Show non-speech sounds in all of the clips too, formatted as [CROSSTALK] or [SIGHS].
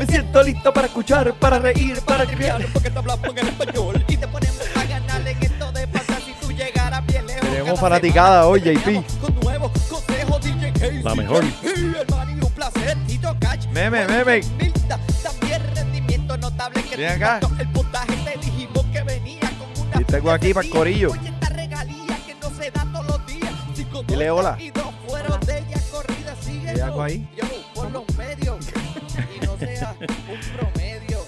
Me siento listo para escuchar, para reír, para triviar. porque te hablamos en español y te ponemos a ganar en esto de fantasy tú bien lejos. Tenemos Cada fanaticada hoy, JP. venimos Con nuevos consejos, DJ Casey. La mejor. El un placer, Tito Cash. Meme, meme. Milta, También rendimiento notable que Ven te acá. El puntaje te dijimos que venía con una Y tengo aquí pa'l frenesía. corillo. Oye, esta regalía que no se da todos los días. Cinco Dile hola. Y dos fueron de ella corrida. Sigue ¿Hay algo ahí? Un promedio.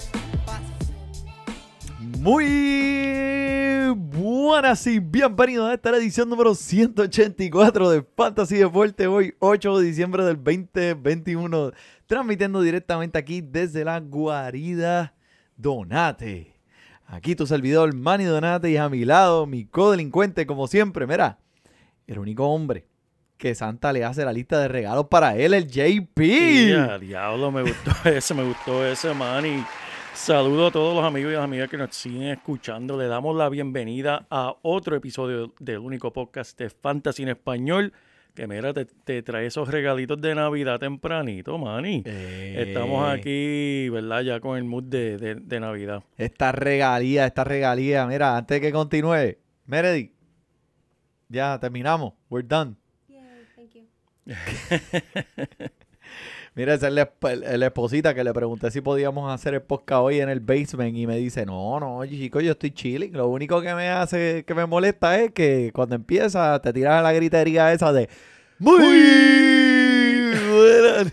Muy buenas y bienvenidos a esta edición número 184 de Fantasy Deporte. Hoy, 8 de diciembre del 2021, transmitiendo directamente aquí desde la guarida Donate. Aquí tu servidor Manny Donate y a mi lado mi codelincuente, como siempre. Mira, el único hombre que Santa le hace la lista de regalos para él, el JP. Diablo, me gustó [LAUGHS] ese, me gustó ese, man. Y saludo a todos los amigos y las amigas que nos siguen escuchando. Le damos la bienvenida a otro episodio del único podcast de Fantasy en Español. Que mira, te, te trae esos regalitos de Navidad tempranito, Manny. Eh, Estamos aquí, ¿verdad? Ya con el mood de, de- de Navidad. Esta regalía, esta regalía. Mira, antes de que continúe, Meredith, ya terminamos. We're done. [LAUGHS] Mira, esa es la, la esposita que le pregunté si podíamos hacer el podcast hoy en el basement y me dice, no, no, chico, yo estoy chilling. Lo único que me hace, que me molesta es que cuando empieza te tiras la gritería esa de muy. [LAUGHS]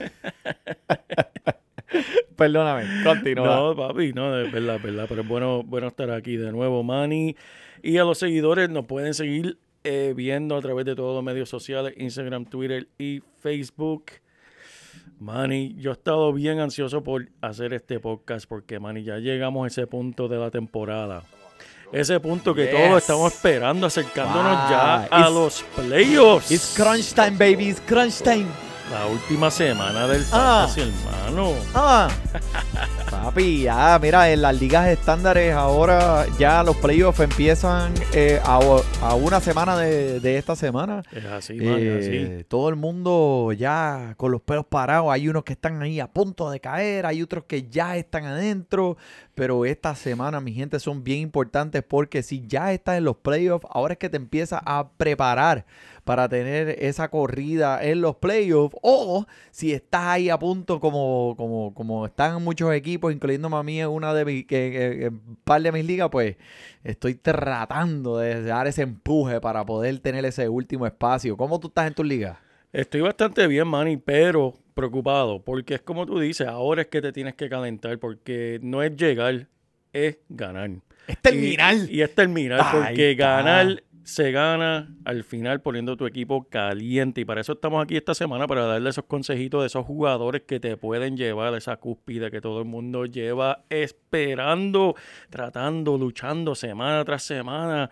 Perdóname, continúa. No, papi, no, es verdad, es verdad. Pero es bueno, bueno estar aquí de nuevo, Manny. Y a los seguidores nos pueden seguir eh, viendo a través de todos los medios sociales, Instagram, Twitter y Facebook. Manny, yo he estado bien ansioso por hacer este podcast porque, Manny, ya llegamos a ese punto de la temporada. Ese punto que Yes. todos estamos esperando, acercándonos ya a It's- los playoffs. It's crunch time, baby. It's crunch time. La última semana del Ah. fantasy, hermano. Ah. [LAUGHS] Papi, ya, mira, en las ligas estándares ahora ya los playoffs empiezan eh, a, a una semana de, de esta semana. Es así, es así. Eh, todo el mundo ya con los pelos parados. Hay unos que están ahí a punto de caer, hay otros que ya están adentro. Pero esta semana, mi gente, son bien importantes porque si ya estás en los playoffs, ahora es que te empiezas a preparar para tener esa corrida en los playoffs. O si estás ahí a punto, como, como, como están muchos equipos, incluyéndome a mí en una de mis, un par de mis ligas, pues estoy tratando de dar ese empuje para poder tener ese último espacio. ¿Cómo tú estás en tus ligas? Estoy bastante bien, Manny, pero preocupado, porque es como tú dices, ahora es que te tienes que calentar, porque no es llegar, es ganar. Es Y, y es terminar, porque ganar se gana al final poniendo tu equipo caliente. Y para eso estamos aquí esta semana, para darle esos consejitos de esos jugadores que te pueden llevar a esa cúspide que todo el mundo lleva esperando, tratando, luchando semana tras semana.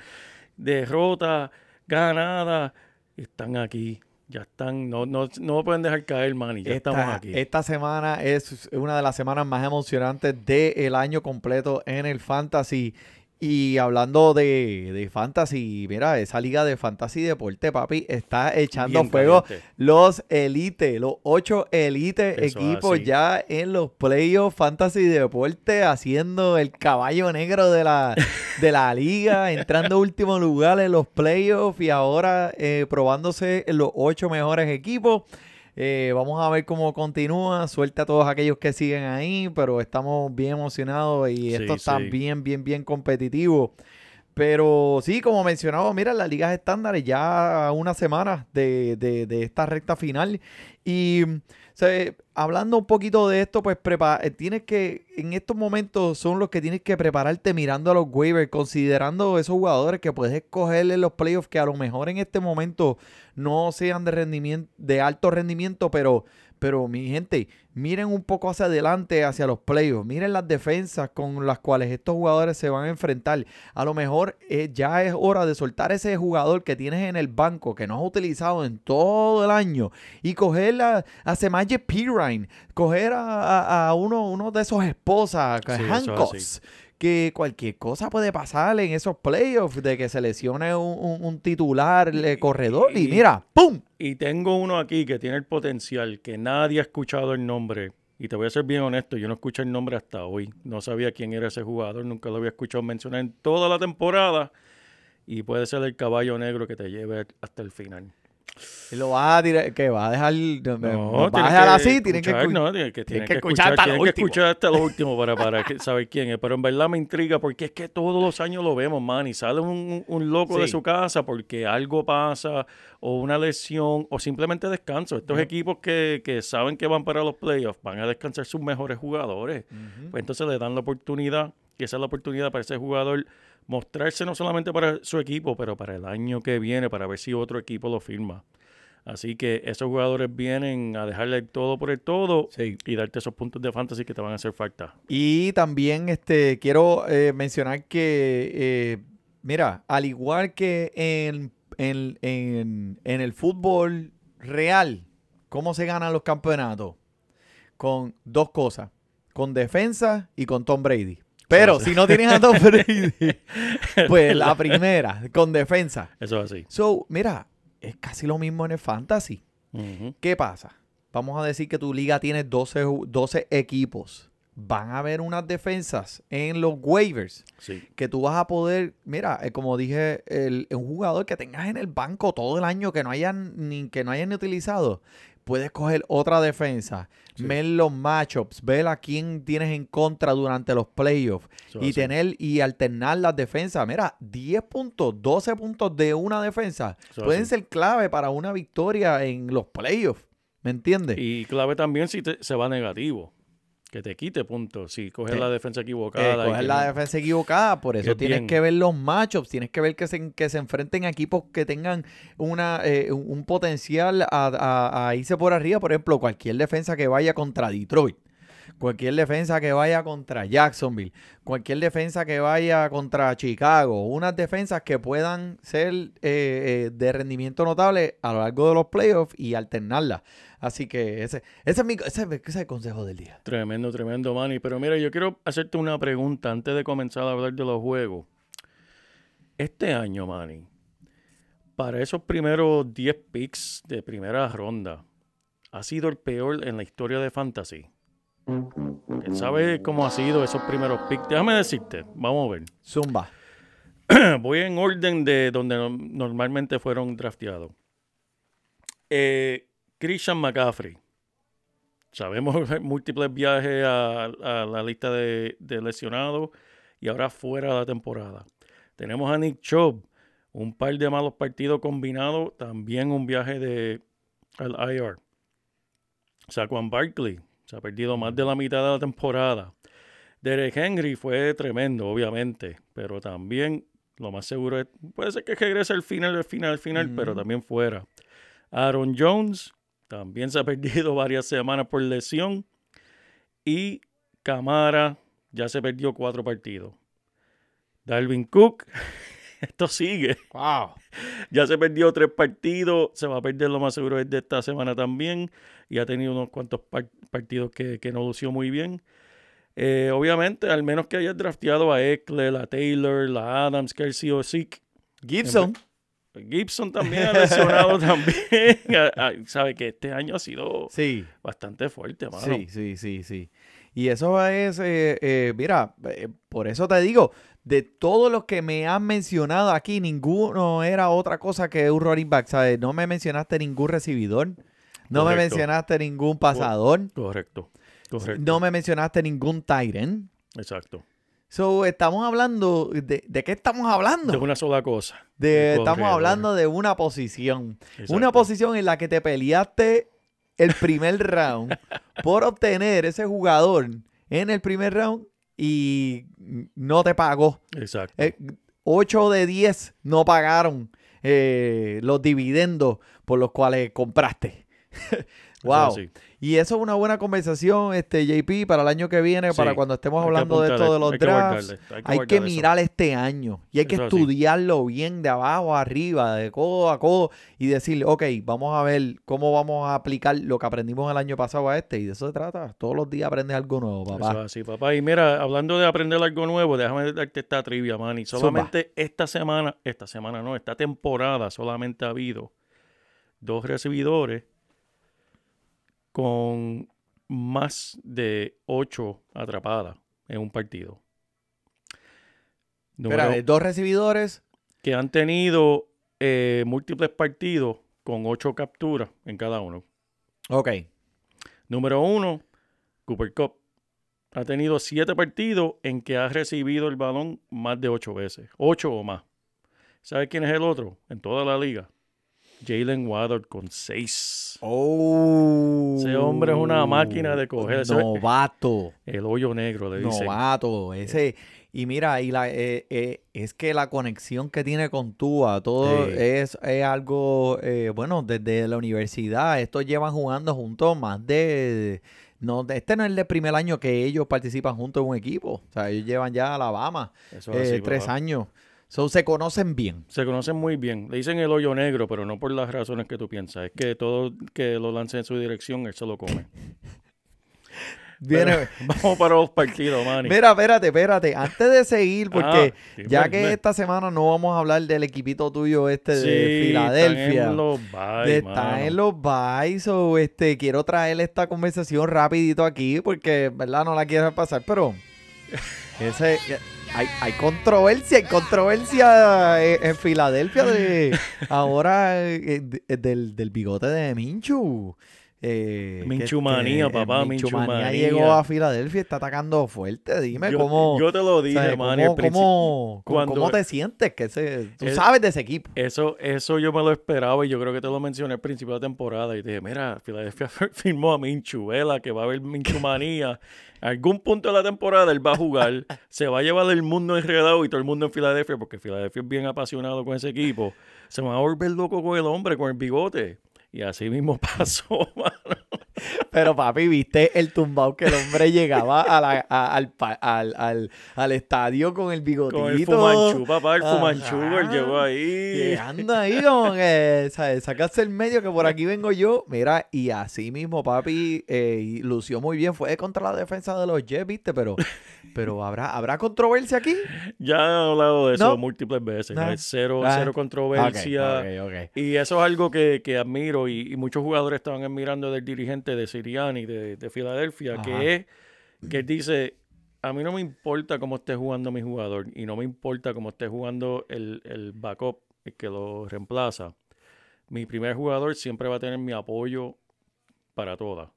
Derrota, ganada. Están aquí. Ya están. No, no, no pueden dejar caer, Manny. Ya esta, estamos aquí. esta semana es una de las semanas más emocionantes del año completo en el Fantasy. Y hablando de, de Fantasy, mira, esa liga de Fantasy Deporte, papi, está echando Bien fuego caliente. los Elite, los ocho Elite Eso equipos así. ya en los playoffs Fantasy Deporte, haciendo el caballo negro de la, de la liga, [LAUGHS] entrando último lugar en los playoffs y ahora eh, probándose los ocho mejores equipos. Eh, vamos a ver cómo continúa. Suerte a todos aquellos que siguen ahí, pero estamos bien emocionados y Sí, esto está sí. bien, bien, bien competitivo. Pero sí, como mencionaba, mira, las ligas estándares ya a una semana de, de- de esta recta final. Y sea, hablando un poquito de esto, pues prepa- eh, tienes que, en estos momentos son los que tienes que prepararte mirando a los waivers, considerando esos jugadores que puedes escoger en los playoffs que a lo mejor en este momento no sean de rendimiento, de alto rendimiento, pero, Pero mi gente, miren un poco hacia adelante, hacia los playoffs. Miren las defensas con las cuales estos jugadores se van a enfrentar. A lo mejor eh, ya es hora de soltar ese jugador que tienes en el banco, que no has utilizado en todo el año, y coger a, a Semaje Pirine, coger a, a- a uno, uno de esos esposas, Sí. Que cualquier cosa puede pasar en esos playoffs, de que se lesione un, un- un titular eh, corredor y y- mira, ¡pum! Y tengo uno aquí que tiene el potencial, que nadie ha escuchado el nombre. Y te voy a ser bien honesto, yo no escuché el nombre hasta hoy. No sabía quién era ese jugador, nunca lo había escuchado mencionar en toda la temporada. Y puede ser el caballo negro que te lleve hasta el final. Y lo va a tirar, que va a dejar, no, a dejar así, tienen que escuchar, escu- no, tienen que, tienen que que escuchar hasta lo que escuchar hasta lo último para, [LAUGHS] para que- saber quién es. Pero en verdad me intriga porque es que todos los años lo vemos, man, y sale un, un loco de su casa porque algo pasa, o una lesión, o simplemente descanso. Estos equipos que, que saben que van para los playoffs van a descansar sus mejores jugadores. Pues entonces le dan la oportunidad, y esa es la oportunidad para ese jugador mostrarse no solamente para su equipo, pero para el año que viene, para ver si otro equipo lo firma. Así que esos jugadores vienen a dejarle el todo por el todo Sí. y darte esos puntos de fantasy que te van a hacer falta. Y también este, quiero eh, mencionar que, eh, mira, al igual que en, en- en- en el fútbol real, ¿cómo se ganan los campeonatos? Con dos cosas, con defensa y con Tom Brady. Pero si no tienes a Tom Brady, [LAUGHS] pues la primera, con defensa. Eso es así. So, mira, es casi lo mismo en el fantasy. ¿Qué pasa? Vamos a decir que tu liga tiene 12, ju- 12 equipos. Van a haber unas defensas en los waivers Sí. que tú vas a poder, mira, eh, como dije, el, un jugador que tengas en el banco todo el año que no hayan ni que no hayan utilizado, puedes coger otra defensa, Sí. ver los matchups, ver a quién tienes en contra durante los playoffs Eso y tener y alternar las defensas. Mira, 10 puntos, 12 puntos de una defensa Eso pueden así. ser clave para una victoria en los playoffs. ¿Me entiendes? Y clave también si te- se va negativo. Que te quite puntos. Si coges Sí. la defensa Eh, equivocada. que la no- defensa equivocada, por eso que tienes bien. que ver los matchups, tienes que ver que se, que se enfrenten a equipos que tengan una, eh, un un potencial a, a- a irse por arriba. Por ejemplo, cualquier defensa que vaya contra Detroit, cualquier defensa que vaya contra Jacksonville, cualquier defensa que vaya contra Chicago, unas defensas que puedan ser eh, eh, de rendimiento notable a lo largo de los playoffs y alternarlas. Así que ese, ese, es, mi, ese, ese es el consejo del día. Tremendo, tremendo, Manny. Pero mira, yo quiero hacerte una pregunta antes de comenzar a hablar de los juegos. Este año, Manny, para esos primeros 10 picks de primera ronda, ha sido el peor en la historia de Fantasy. ¿Quién sabe cómo ha sido esos primeros picks? Déjame decirte, vamos a ver. Zumba. [CLEARS THROAT] Voy en orden de donde no- normalmente fueron drafteados. Eh, Christian McCaffrey. Sabemos [LAUGHS] múltiples viajes a, a la lista de, de lesionados y ahora fuera de la temporada. Tenemos a Nick Chubb, un par de malos partidos combinados, también un viaje de al IR. Saquon Barkley se ha perdido más de la mitad de la temporada. Derek Henry fue tremendo, obviamente, pero también lo más seguro es, puede ser que regrese al final, al final, al final, pero también fuera. Aaron Jones también se ha [LAUGHS] perdido varias semanas por lesión. Y Camara ya se perdió cuatro partidos. Dalvin Cook, [LAUGHS] esto sigue. Wow. [LAUGHS] Ya se perdió tres partidos, se va a perder lo más seguro es de esta semana también. Y ha tenido unos cuantos par- partidos que, que no lució muy bien. Eh, obviamente, al menos que hayas drafteado a Eckler, a Taylor, a Adams, Kelsey o Zeke. Gibson. Gibson también ha lesionado [LAUGHS] también. Ah, ah, Sabe que este año ha sido Sí. bastante fuerte, mano. Sí, sí, sí, sí. Y eso es, eh, eh, mira, eh, por eso te digo, de todos los que me han mencionado aquí, ninguno era otra cosa que un running back, ¿sabes? No me mencionaste ningún recibidor, no me mencionaste ningún pasador, Correcto. Correcto. no me mencionaste ningún Tyren. Exacto. So, estamos hablando, de, ¿de qué estamos hablando? De una sola cosa. De- estamos hablando de una posición. Una posición en la que te peleaste el primer [LAUGHS] round por obtener ese jugador en el primer round y no te pagó. Exacto. Eh, 8 de 10 no pagaron eh, los dividendos por los cuales compraste. [LAUGHS] Wow. Y eso es una buena conversación, este JP, para el año que viene, Sí. para cuando estemos hablando de esto de los hay drafts. hay que Hay que guardar eso. mirar este año y hay que Eso estudiarlo bien de abajo a arriba, de codo a codo y decirle, ok, vamos a ver cómo vamos a aplicar lo que aprendimos el año pasado a este. Y de eso se trata. Todos los días aprendes algo nuevo, Eso papá. es así, papá. Y mira, hablando de aprender algo nuevo, déjame darte esta trivia, Manny. Solamente esta semana, esta semana no, esta temporada solamente ha habido dos recibidores con más de ocho atrapadas en un partido. Número- Espera, dos recibidores. que han tenido eh, múltiples partidos con ocho capturas en cada uno. Ok. Número uno, Cooper Cup. Ha tenido siete partidos en que ha recibido el balón más de ocho veces. Ocho o más. ¿Sabes quién es el otro? En toda la liga. Jalen Waddard con seis. Oh. Ese hombre es una máquina de coger. Novato. El hoyo negro, le dicen. Novato. Ese. Y mira, y la, eh, eh, es que la conexión que tiene con Tua, todo Sí. es, es algo, eh, bueno, desde la universidad, estos llevan jugando juntos más de, no, este no es el primer año que ellos participan juntos en un equipo, o sea, ellos llevan ya a Alabama Eso es eh, así, tres papá. años, so, se conocen bien. Se conocen muy bien. Le dicen el hoyo negro, pero no por las razones que tú piensas. Es que todo que lo lance en su dirección, él se lo come. [LAUGHS] Viene, [LAUGHS] vamos para los partidos, Manny. Mira, espérate, espérate, antes de seguir, [LAUGHS] porque Ah, sí, ya pues, que me- esta semana no vamos a hablar del equipito tuyo este Sí, de Filadelfia. Están en los bye, Está mano. en los o este, quiero traer esta conversación rapidito aquí porque, ¿verdad? No la quiero pasar, pero ese, hay, hay controversia, hay controversia en, en Filadelfia de [LAUGHS] ahora eh, de- del, del bigote de Minchu. Eh, Minchumanía, papá, Minchumanía Minchumanía. llegó a Filadelfia y está atacando fuerte. Dime yo, cómo, yo te lo dije, cómo, principio. cómo- cómo- cuando- cómo te sientes. Que ese, tú Es- sabes de ese equipo. Eso, eso yo me lo esperaba y yo creo que te lo mencioné al principio de la temporada y te dije, mira, Filadelfia [LAUGHS] firmó a Minchu, vela, que va a haber Minchumanía. [LAUGHS] Algún punto de la temporada él va a jugar, se va a llevar el mundo enredado y todo el mundo en Filadelfia, porque Filadelfia es bien apasionado con ese equipo. Se va a volver loco con el hombre, con el bigote. Y así mismo [LAUGHS] pasó, mano. Pero papi, viste el tumbao que el hombre llegaba a la- a- al, al, al, al estadio con el bigotito. Con el Fumanchu, papá, el Ajá. Fumanchu, él llegó ahí. Llegando ahí como que, ¿sabes? Sacaste el medio que por aquí vengo yo. Mira, y así mismo, papi, eh, lució muy bien. Fue contra la defensa de los Jets, ¿viste? Pero, pero ¿habrá, ¿habrá controversia aquí? Ya he hablado de eso No. múltiples veces. Cero, Ah. cero controversia. Ok, ok, ok. Y eso es algo que, que admiro y, y muchos jugadores estaban admirando del dirigente de Siriani de, de Filadelfia, Ajá. que es que dice, a mí no me importa cómo esté jugando mi jugador y no me importa cómo esté jugando el, el backup, el que lo reemplaza. Mi primer jugador siempre va a tener mi apoyo para todas.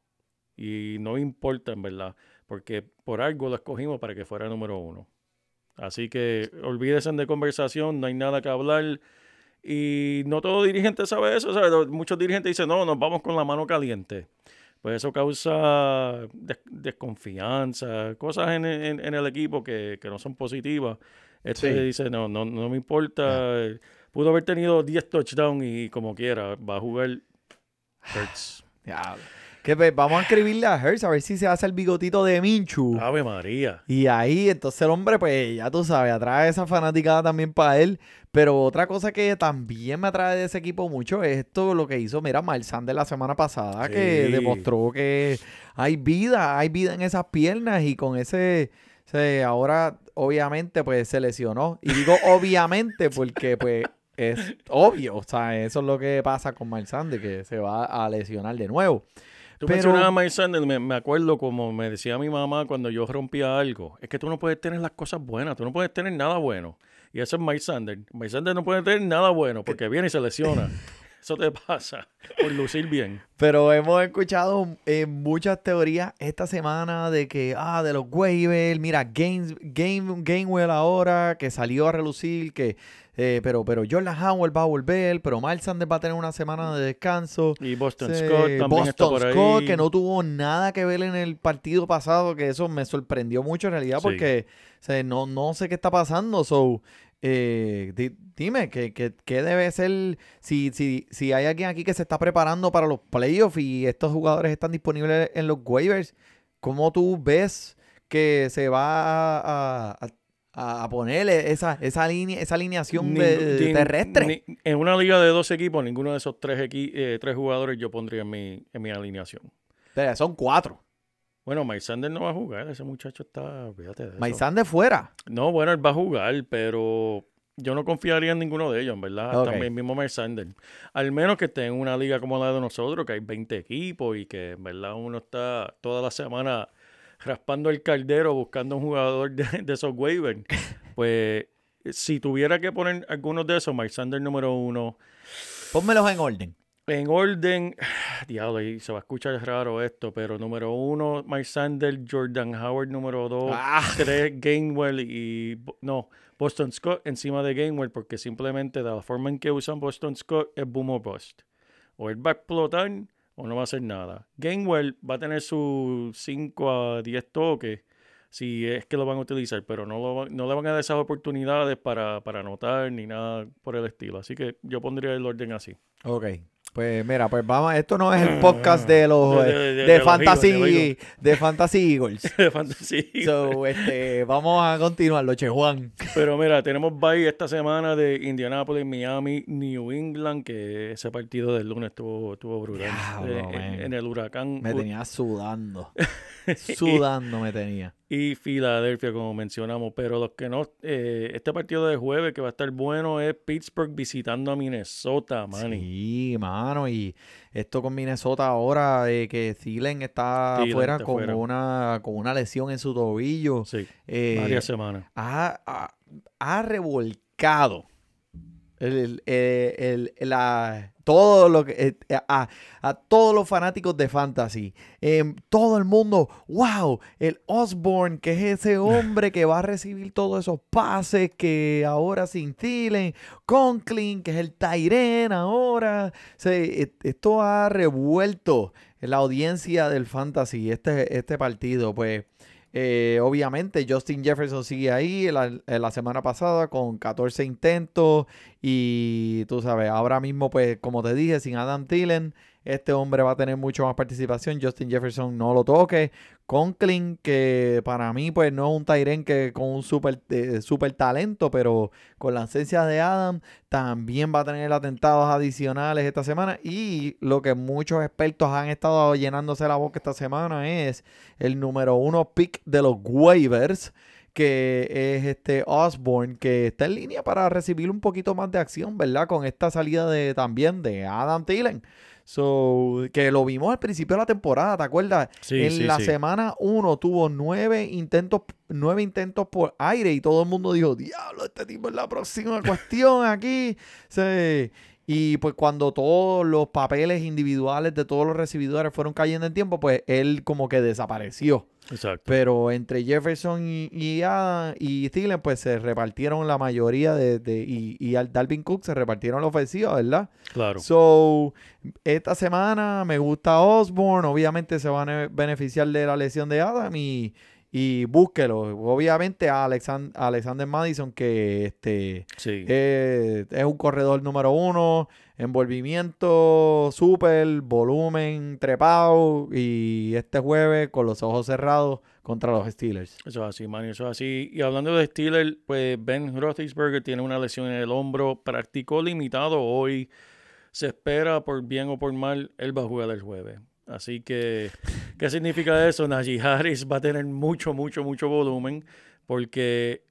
Y no me importa en verdad, porque por algo lo escogimos para que fuera número uno. Así que olvídense de conversación, no hay nada que hablar. Y no todo dirigente sabe eso. Muchos dirigentes dicen, no, nos vamos con la mano caliente. Pues eso causa des- desconfianza, cosas en, en- en el equipo que, que no son positivas. Este Sí. dice, no, no, no me importa. Pudo haber tenido 10 touchdowns y como quiera, va a jugar Hurts. [SIGHS] Que pues, vamos a escribirle a Hertz a ver si se hace el bigotito de Minchu. Ave María. Y ahí, entonces el hombre, pues ya tú sabes, atrae esa fanaticada también para él. Pero otra cosa que también me atrae de ese equipo mucho es esto, lo que hizo, mira, Miles Sanders la semana pasada, que demostró que hay vida, hay vida en esas piernas y con ese, se- ahora obviamente pues se lesionó. Y digo [LAUGHS] obviamente porque pues es obvio, o sea, eso es lo que pasa con Miles Sanders, que se va a lesionar de nuevo. Tú Pero- mencionabas Mike Sanders, me, me acuerdo como me decía mi mamá cuando yo rompía algo, es que tú no puedes tener las cosas buenas, tú no puedes tener nada bueno. Y eso es Mike Sanders. Mike Sanders no puede tener nada bueno porque viene y se lesiona. [LAUGHS] Eso te pasa por lucir bien. Pero hemos escuchado eh, muchas teorías esta semana de que, ah, de los waivers, mira, Gaines, Game, Gainwell ahora, que salió a relucir, que, eh, pero, pero Jordan Howard va a volver, pero Miles Sanders va a tener una semana de descanso. Y Boston Scott también está Boston por ahí. Scott, que no tuvo nada que ver en el partido pasado, que eso me sorprendió mucho en realidad, Sí. porque o sea, no, no sé qué está pasando. So, Eh, dime, ¿qué, qué, qué debe ser? Si, si, si hay alguien aquí que se está preparando para los playoffs y estos jugadores están disponibles en los waivers, ¿cómo tú ves que se va a, a- a- a poner esa, esa, línea, esa alineación de- terrestre? ni- en una liga de dos equipos, ninguno de esos tres, equi- eh, tres jugadores yo pondría en mi, en mi alineación. Espera, son cuatro. Bueno, Mike Sanders no va a jugar, ese muchacho está, fíjate de de fuera. No, bueno, él va a jugar, pero yo no confiaría en ninguno de ellos, en verdad. Ok. También mismo Mike Sanders. Al menos que esté en una liga como la de nosotros, que hay 20 equipos y que en verdad uno está toda la semana raspando el caldero buscando un jugador de, de esos waivers. [LAUGHS] Pues si tuviera que poner algunos de esos, Mike Sanders número uno, Pónmelos en orden. en orden, [SIGHS] diablo, y se va a escuchar raro esto, pero número uno, Mike Sanders, Jordan Howard número dos, Ah. tres, Gainwell y, no, Boston Scott encima de Gainwell, porque simplemente de la forma en que usan Boston Scott es boom or bust. O él va a explotar o no va a hacer nada. Gainwell va a tener sus 5 a 10 toques si es que lo van a utilizar, pero no, lo no le van a dar esas oportunidades para, para anotar ni nada por el estilo. Así que yo pondría el orden así. Ok. Pues mira, pues vamos, esto no es el [CLEARS THROAT] podcast de los De- de, de- los Fantasy Eagles, de Fantasy Eagles. [LAUGHS] Fantasy. So, este, vamos a continuar, Loche Juan. Pero mira, tenemos bye esta semana de Indianapolis, Miami, New England, que ese partido del lunes estuvo, estuvo brutal. Eh, en, en el huracán Me tenía sudando. [LAUGHS] [LAUGHS] Sudando me tenía. y Filadelfia, como mencionamos. Pero los que no, eh, este partido de jueves que va a estar bueno es Pittsburgh visitando a Minnesota, man. Sí, mano, y esto con Minnesota ahora, eh, que Thielen está Thielen afuera está con fuera. una, con una lesión en su tobillo. Sí, eh, varias semanas. ha, ha- ha revolcado el, el- el- la- todo lo que eh, a, a todos los fanáticos de fantasy. Em, todo el mundo wow el Osborne que es ese hombre que va a recibir todos esos pases que ahora sin Thielen Conklin que es el Tyren ahora Se- e- esto ha revuelto la audiencia del fantasy este, este partido pues eh, obviamente, Justin Jefferson sigue ahí la, la semana pasada con 14 intentos. Y tú sabes, ahora mismo, pues, como te dije, sin Adam Thielen, este hombre va a tener mucho más participación. Justin Jefferson no lo toque. Conklin, que para mí, pues, no es un Tyren que con un super, eh, super talento, pero con la ausencia de Adam, también va a tener atentados adicionales esta semana. Y lo que muchos expertos han estado llenándose la boca esta semana es el número uno pick de los waivers, que es este Osborne, que está en línea para recibir un poquito más de acción, ¿verdad? Con esta salida de también de Adam Thielen. So, que lo vimos al principio de la temporada, ¿te acuerdas? Sí, en sí, la sí. semana 1 tuvo nueve intentos, nueve intentos por aire y todo el mundo dijo, diablo, este tipo es la próxima cuestión aquí. Sí. Y pues cuando todos los papeles individuales de todos los recibidores fueron cayendo en tiempo, pues él como que desapareció. Exacto. Pero entre Jefferson y, y, Adam- y Thielen, pues se repartieron la mayoría de, de- y, y al Dalvin Cook se repartieron la ofensiva, ¿verdad? Claro. So, esta semana me gusta Osborne. Obviamente se van a beneficiar de la lesión de Adam y, y búsquelo. Obviamente a Alexan- a Alexander Madison, que este Sí. eh, es un corredor número uno, envolvimiento, super, volumen, trepado. Y este jueves con los ojos cerrados contra los Steelers. Eso es así, man, eso es así. Y hablando de Steelers, pues Ben Roethlisberger tiene una lesión en el hombro, practicó limitado hoy. Se espera, por bien o por mal, él va a jugar el jueves. Así que, ¿qué significa eso? Najee Harris va a tener mucho, mucho, mucho volumen, porque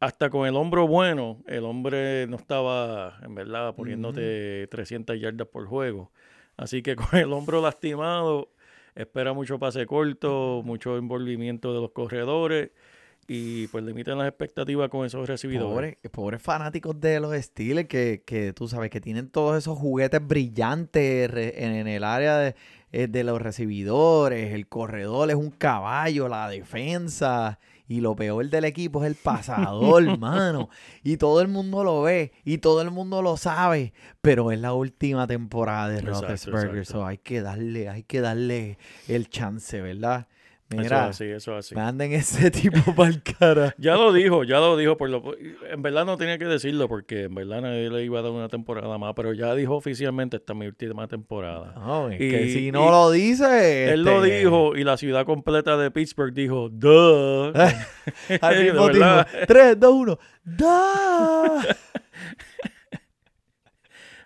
hasta con el hombro bueno, el hombre no estaba, en verdad, poniéndote 300 yardas por juego. Así que [LAUGHS] con el hombro lastimado, espera mucho pase corto, mucho envolvimiento de los corredores y pues limitan las expectativas con esos recibidores. Pobres, pobres fanáticos de los Steelers que, que tú sabes que tienen todos esos juguetes brillantes en, en el área de, eh, de los recibidores. El corredor es un caballo, la defensa. Y lo peor del equipo es el pasador, [LAUGHS] mano. Y todo el mundo lo ve y todo el mundo lo sabe. Pero es la última temporada de Roethlisberger. so hay que darle, hay que darle el chance, ¿verdad? Eso Mira, es así, eso es así. manden ese [LAUGHS] tipo para el cara. [LAUGHS] Ya lo dijo, ya lo dijo. Por lo, en verdad no tenía que decirlo porque en verdad nadie le iba a dar una temporada más, pero ya dijo oficialmente esta es mi última temporada. Y- que si no lo dice. Él lo este, dijo y la ciudad completa de Pittsburgh dijo, duh. [LAUGHS] Al mismo tiempo. 3, 2, 1. ¡Da!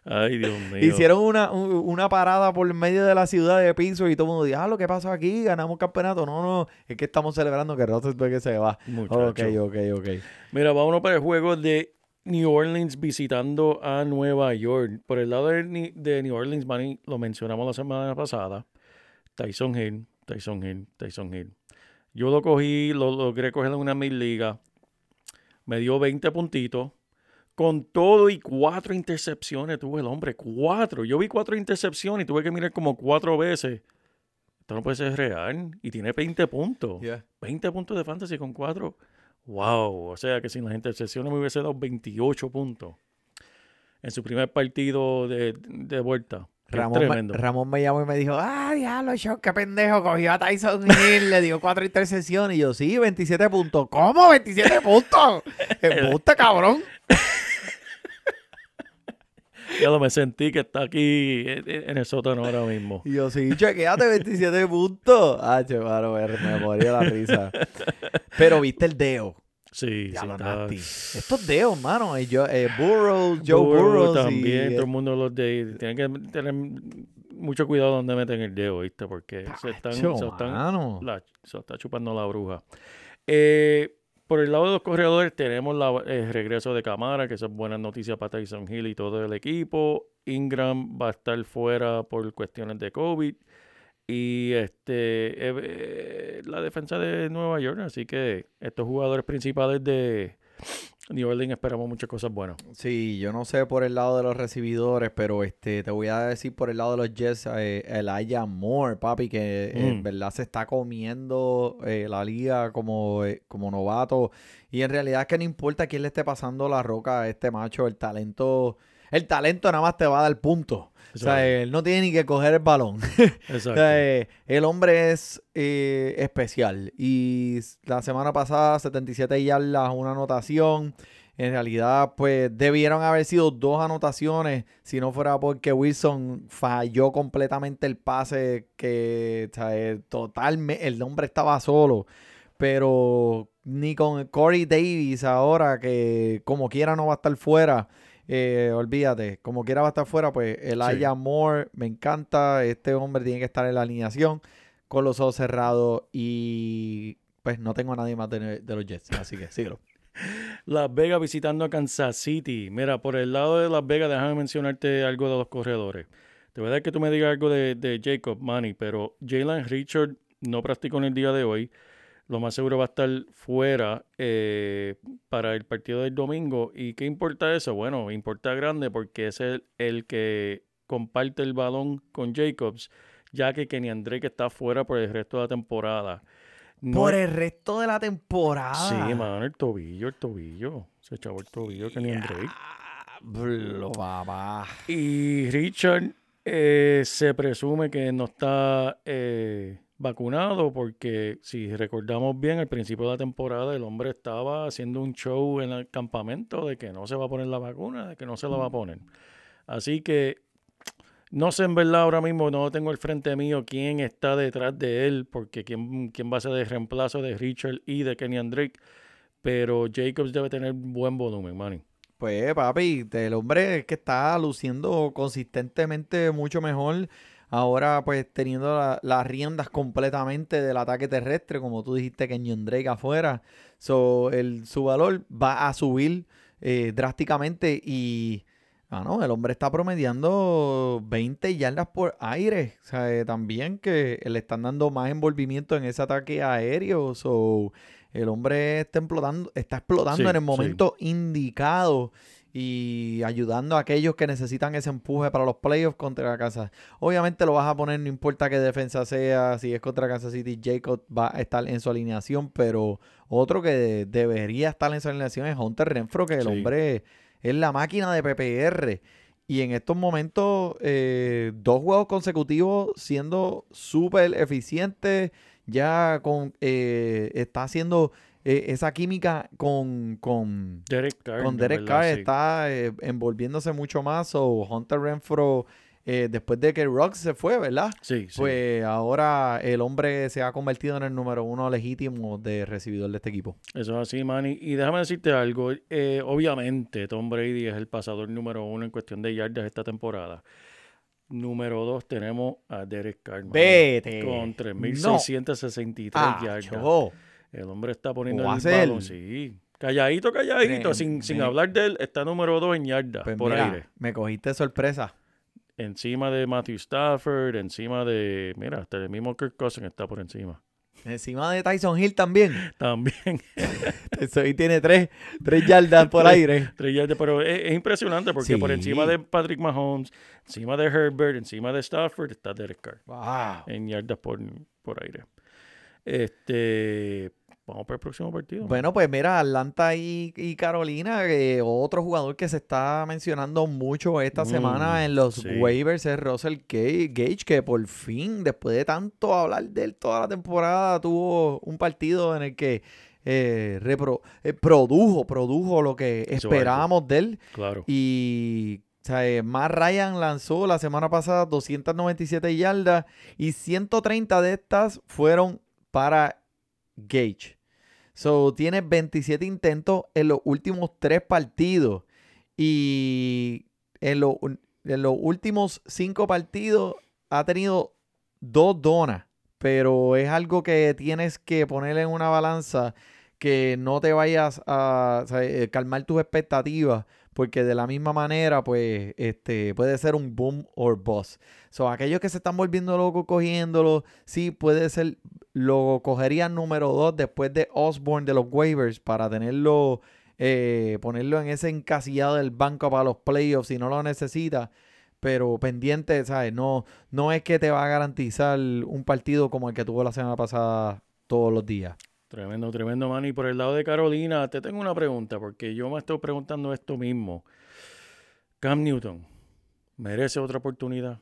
Ay, Dios mío. Hicieron una, un- una parada por medio de la ciudad de Pittsburgh y todo el mundo dijo, ah, lo que pasó aquí, ganamos campeonato. No, no, es que estamos celebrando que Roethlisberger se va. Muchacho. Ok, ok, ok. Mira, vámonos para el juego de New Orleans visitando a Nueva York. Por el lado de New Orleans, Manny, lo mencionamos la semana pasada. Tyson Hill, Tyson Hill, Tyson Hill. Yo lo cogí, lo logré coger en una mil liga. Me dio 20 puntitos. Con todo y cuatro intercepciones tuve el hombre. Cuatro. Yo vi cuatro intercepciones y tuve que mirar como cuatro veces. Esto no puede ser real. Y tiene 20 puntos. 20 puntos de fantasy con 4. Wow. O sea que sin las intercepciones me hubiese dado 28 puntos. En su primer partido de, de vuelta. Ramón me, tremendo. Ramón me llamó y me dijo, ah, diablo, show, qué pendejo, cogió a Tyson Hill, le dio cuatro intercepciones. Y yo, sí, 27 puntos. ¿Cómo? ¿27 puntos? [LAUGHS] Embuste, cabrón. Ya lo me sentí que está aquí en en el sótano ahora mismo. Y yo, sí, chequeate 27 puntos. Ah, che, mano, me, moría la risa. Pero viste el deo. Sí, Ya sí, nasty. Estos deos, mano. eh, yo, eh, Burrows, Joe Burrow Burrows. también, y, todo el mundo los de tienen que tener mucho cuidado donde meten el dedo, ¿viste? Porque se están, se están la- se está chupando la bruja. Eh, por el lado de los corredores tenemos el regreso de Camara, que eso es buena noticia para Tyson Hill y todo el equipo. Ingram va a estar fuera por cuestiones de COVID. Y este eh, eh, la defensa de Nueva York. Así que estos jugadores principales de New Orleans esperamos muchas cosas buenas. Sí, yo no sé por el lado de los recibidores, pero este te voy a decir por el lado de los Jets, eh, Elijah Moore, papi, que en Mm. verdad se está comiendo eh, la liga como, eh, como novato. Y en realidad es que no importa quién le esté pasando la roca a este macho, el talento, el talento nada más te va a dar punto. O sea, él no tiene ni que coger el balón. [LAUGHS] O Exacto. sea, eh, el hombre es eh, especial. Y la semana pasada, 77 yardas, una anotación. En realidad, pues debieron haber sido dos anotaciones si no fuera porque Wilson falló completamente el pase que, o sea, eh, totalmente, el hombre estaba solo. Pero ni con Corey Davis ahora, que como quiera no va a estar fuera, eh, olvídate, como quiera va a estar fuera, pues Elijah Moore me encanta. Este hombre tiene que estar en la alineación con los ojos cerrados y pues no tengo a nadie más de, de los Jets, así que síguelo. [LAUGHS] Las Vegas visitando a Kansas City. Mira, por el lado de Las Vegas, déjame mencionarte algo de los corredores. Te voy a dar que tú me digas algo de, de Jacob Manny, pero Jalen Richard no practicó en el día de hoy. Lo más seguro va a estar fuera eh, para el partido del domingo. ¿Y qué importa eso? Bueno, importa grande porque es el, el que comparte el balón con Jacobs, ya que Kenny Drake está fuera por el resto de la temporada. No Por el resto de la temporada. Sí, mano, el tobillo, el tobillo. Se echaba el tobillo Kenny papá. Y Richard eh, se presume que no está eh, vacunado porque si recordamos bien, al principio de la temporada el hombre estaba haciendo un show en el campamento de que no se va a poner la vacuna, de que no se la va a poner. Así que no sé en verdad ahora mismo, no tengo el frente mío quién está detrás de él, porque quién, quién va a ser el reemplazo de Richard y de Kenny Drake. Pero Jacobs debe tener buen volumen, Manny. Pues, papi, el hombre es que está luciendo consistentemente mucho mejor. Ahora, pues, teniendo la- las riendas completamente del ataque terrestre, como tú dijiste, que Drake afuera. So, el, su valor va a subir eh, drásticamente y, ah, no, el hombre está promediando 20 yardas por aire. O sea, eh, también que le están dando más envolvimiento en ese ataque aéreo. So, el hombre está explotando, está explotando Sí, en el sí. momento indicado y ayudando a aquellos que necesitan ese empuje para los playoffs contra Kansas. Obviamente lo vas a poner, no importa qué defensa sea, si es contra Kansas City, Jacob va a estar en su alineación, pero otro que debería estar en su alineación es Hunter Renfro, que el Sí. hombre es la máquina de PPR. Y en estos momentos, eh, dos juegos consecutivos siendo súper eficientes, ya con eh, está haciendo eh, esa química con, con, Derek Carr. con de Derek verdad, Carr sí. está eh, envolviéndose mucho más. O Hunter Renfro, eh, después de que Rocks se fue, ¿verdad? Sí, sí. Pues ahora el hombre se ha convertido en el número uno legítimo de recibidor de este equipo. Eso es así, Manny. Y déjame decirte algo. obviamente, Tom Brady es el pasador número uno en cuestión de yardas esta temporada. Número dos tenemos a Derek Carr. Vete. Con 3.663 Ah, yardas. El hombre está poniendo ¿Cómo el balón, sí. Calladito, calladito, sin, sin hablar de él, está número dos en yardas Pues por mira, aire. me cogiste sorpresa. Encima de Matthew Stafford, encima de, mira, hasta el mismo Kirk Cousins está por encima. Encima de Tyson Hill también. [LAUGHS] También. Ahí tiene tres, tres yardas por [LAUGHS] aire. Tres yardas, pero es, es impresionante porque por encima de Patrick Mahomes, encima de Herbert, encima de Stafford, está Derek Carr Wow. en yardas por, por aire. Este, vamos para el próximo partido. Bueno, pues mira, Atlanta y, y Carolina, eh, otro jugador que se está mencionando mucho esta Mm, semana en los sí. waivers es Russell Ga- Gage, que por fin, después de tanto hablar de él toda la temporada, tuvo un partido en el que eh, repro- eh, produjo, produjo lo que esperábamos de él. claro. Y o sea, eh, Matt Ryan lanzó la semana pasada 297 yardas y 130 de estas fueron para Gage. So, tiene 27 intentos en los últimos tres partidos. Y en, lo- en los últimos cinco partidos ha tenido dos donas. Pero es algo que tienes que poner en una balanza que no te vayas a eh, calmar tus expectativas. Porque de la misma manera, pues, este, puede ser un boom or bust. So, aquellos que se están volviendo locos cogiéndolo, sí puede ser, lo cogerían número dos después de Osborne de los waivers para tenerlo, eh, ponerlo en ese encasillado del banco para los playoffs si no lo necesita. Pero pendiente, ¿sabes? No, no es que te va a garantizar un partido como el que tuvo la semana pasada todos los días. Tremendo, tremendo, man. Y por el lado de Carolina, te tengo una pregunta, porque yo me estoy preguntando esto mismo. Cam Newton, ¿merece otra oportunidad?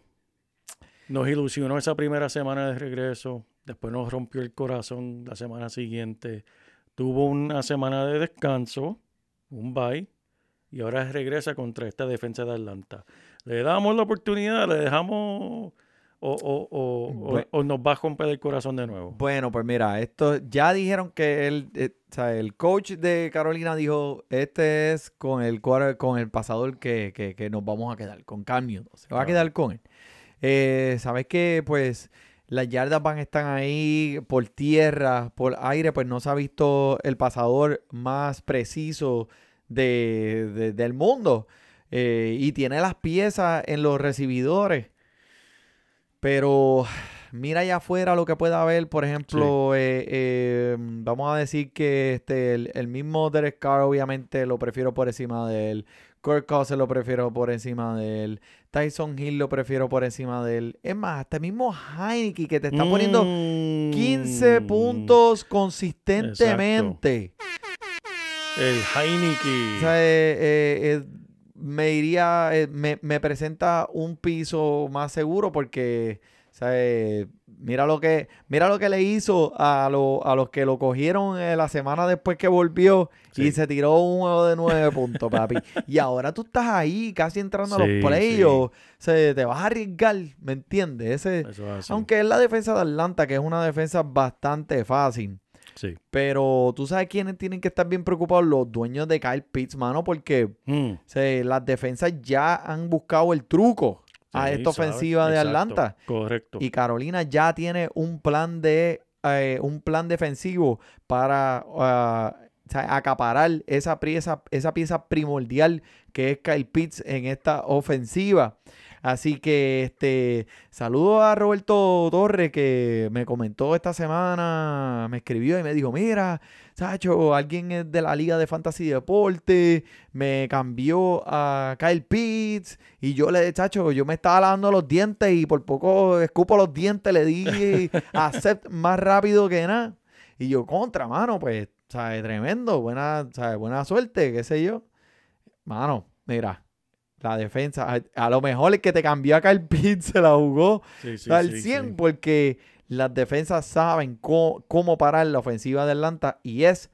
Nos ilusionó esa primera semana de regreso, después nos rompió el corazón la semana siguiente. Tuvo una semana de descanso, un bye, y ahora regresa contra esta defensa de Atlanta. ¿Le damos la oportunidad? ¿Le dejamos o, o- o- o- nos va a romper el corazón de nuevo? Bueno, pues mira, esto ya dijeron que el, eh, o sea, el coach de Carolina dijo, este es con el con el pasador que, que- que nos vamos a quedar, con Cam Newton. Se va a quedar con él. Eh, Sabes que pues las yardas van a estar ahí por tierra, por aire, pues no se ha visto el pasador más preciso de- de- del mundo. Eh, y tiene las piezas en los recibidores. Pero mira allá afuera lo que pueda haber, por ejemplo, eh, eh, vamos a decir que este, el, el mismo Derek Carr obviamente lo prefiero por encima de él. Kirk Cousins lo prefiero por encima de él. Tyson Hill lo prefiero por encima de él. Es más, hasta el mismo Heineke que te está poniendo 15 Mm, puntos consistentemente. El Heineken. O sea, eh, eh, eh, me iría, eh, me, me presenta un piso más seguro porque, eh, mira lo que, mira lo que le hizo a, lo- a los que lo cogieron eh, la semana después que volvió y Sí. se tiró un juego de nueve puntos, papi. Y ahora tú estás ahí casi entrando a Sí, los playoffs. Sea, te vas a arriesgar, ¿me entiendes? Ese, Eso es así. aunque es la defensa de Atlanta, que es una defensa bastante fácil. Sí. Pero tú sabes quiénes tienen que estar bien preocupados, los dueños de Kyle Pitts, mano, porque Mm, sea, las defensas ya han buscado el truco a sí, esta ofensiva de exacto, Atlanta. Correcto. Y Carolina ya tiene un plan de eh, un plan defensivo para sea, acaparar esa pieza, esa pieza primordial que es Kyle Pitts en esta ofensiva. Así que este saludo a Roberto Torres que me comentó esta semana, me escribió y me dijo, mira, Sacho, alguien es de la Liga de Fantasy Deporte me cambió a Kyle Pitts y yo le, chacho, yo me estaba lavando los dientes y por poco escupo los dientes, le di [LAUGHS] accept más rápido que nada. Y yo, contra, mano, pues, ¿sabes? Tremendo, buena, ¿sabes? Buena suerte, qué sé yo. Mano, mira, la defensa, a, a lo mejor el que te cambió a Kyle Pitts se la jugó Sí, sí, al sí, 100 sí. porque las defensas saben cómo parar la ofensiva de Atlanta y es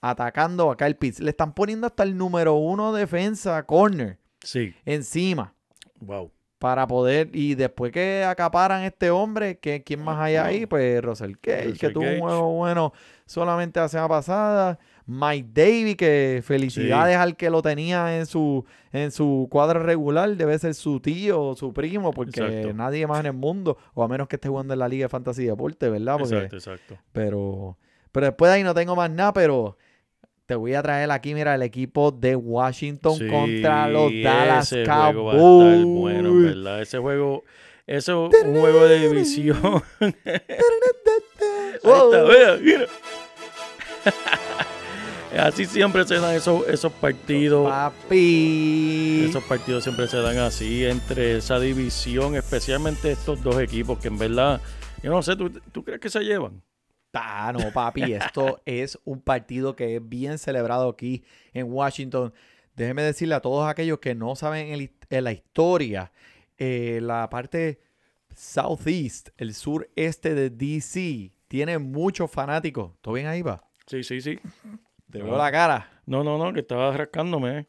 atacando a Kyle Pitts. Le están poniendo hasta el número uno defensa corner Sí, encima wow. para poder y después que acaparan este hombre, que quién más hay ahí? Pues Russell Cage, que tuvo un juego bueno solamente la semana pasada. Mike Davey, que felicidades al que lo tenía en su en su cuadra regular, debe ser su tío o su primo, porque Exacto. nadie más en el mundo, o a menos que esté jugando en la Liga de Fantasy Deporte, ¿verdad? Porque- Exacto, exacto. pero, pero después de ahí no tengo más nada, pero te voy a traer aquí, mira, el equipo de Washington Sí, contra los Dallas ese Cowboys. juego va a estar bueno, en ¿verdad? Ese juego, eso es un juego de división. [LAUGHS] Ahí está, vea, mira. Así siempre se dan esos, esos partidos. Papi. Esos partidos siempre se dan así entre esa división, especialmente estos dos equipos que en verdad, yo no sé, ¿tú, tú crees que se llevan? Ah, no, papi, esto [LAUGHS] es un partido que es bien celebrado aquí en Washington. Déjeme decirle a todos aquellos que no saben el- en la historia, eh, la parte southeast, el sureste de DC, tiene muchos fanáticos. ¿Todo bien ahí, va? Sí, sí, sí. Te veo la cara. No, no, no, que estaba rascándome.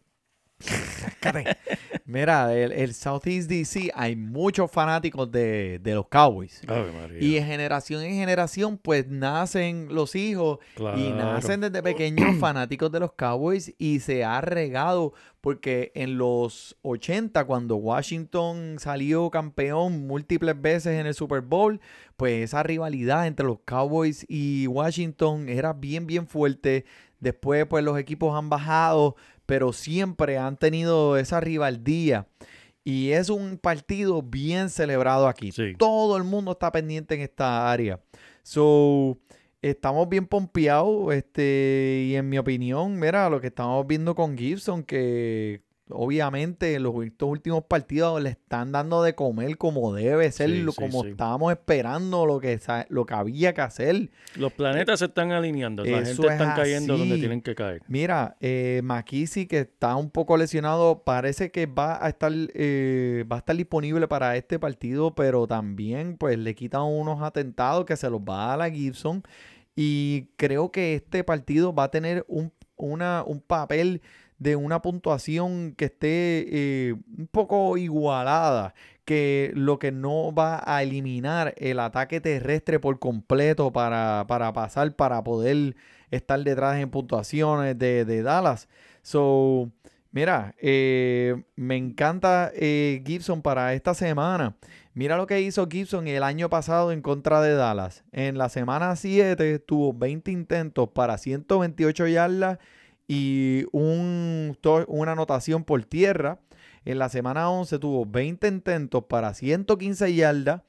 [LAUGHS] Mira, el, el Southeast DC hay muchos fanáticos de, de los Cowboys. María. Y de generación en generación, pues nacen los hijos y Claro. nacen desde pequeños [CLEARS THROAT] fanáticos de los Cowboys y se ha regado porque en los 80, cuando Washington salió campeón múltiples veces en el Super Bowl, pues esa rivalidad entre los Cowboys y Washington era bien, bien fuerte. Después, pues los equipos han bajado, pero siempre han tenido esa rivaldía. Y es un partido bien celebrado aquí. Sí. Todo el mundo está pendiente en esta área. So, estamos bien pompeados. Este, y en mi opinión, mira, lo que estamos viendo con Gibson, que obviamente en los estos últimos partidos le están dando de comer como debe ser, Sí, lo- sí, como sí. estábamos esperando, lo que, lo que había que hacer. Los planetas se están alineando, la Eso gente es están cayendo donde tienen que caer. Mira, eh, McKissick que está un poco lesionado, parece que va a estar eh, va a estar disponible para este partido, pero también pues le quitan unos atentados que se los va a dar a Gibson y creo que este partido va a tener un, una, un papel de una puntuación que esté eh, un poco igualada, que lo que no va a eliminar el ataque terrestre por completo para, para pasar, para poder estar detrás en puntuaciones de, de Dallas. So, mira, eh, me encanta eh, Gibson para esta semana. Mira lo que hizo Gibson el año pasado en contra de Dallas. En la semana 7 tuvo 20 intentos para 128 yardas y un, una anotación por tierra. En la semana 11 tuvo 20 intentos para 115 yardas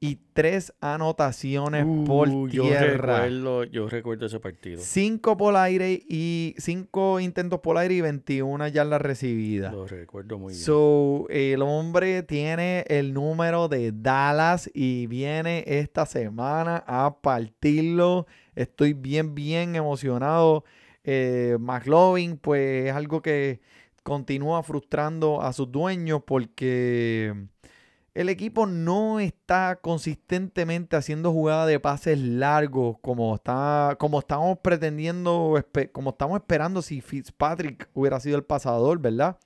y 3 anotaciones por Uh, yo tierra. recuerdo, yo recuerdo ese partido. 5 por aire y 5 intentos por aire y 21 yardas recibidas. Lo recuerdo muy bien. So, el hombre tiene el número de Dallas y viene esta semana a partirlo. Estoy bien, bien emocionado. Eh, McLovin, pues es algo que continúa frustrando a sus dueños porque el equipo no está consistentemente haciendo jugadas de pases largos como, está, como estamos pretendiendo, como estamos esperando si Fitzpatrick hubiera sido el pasador, ¿verdad?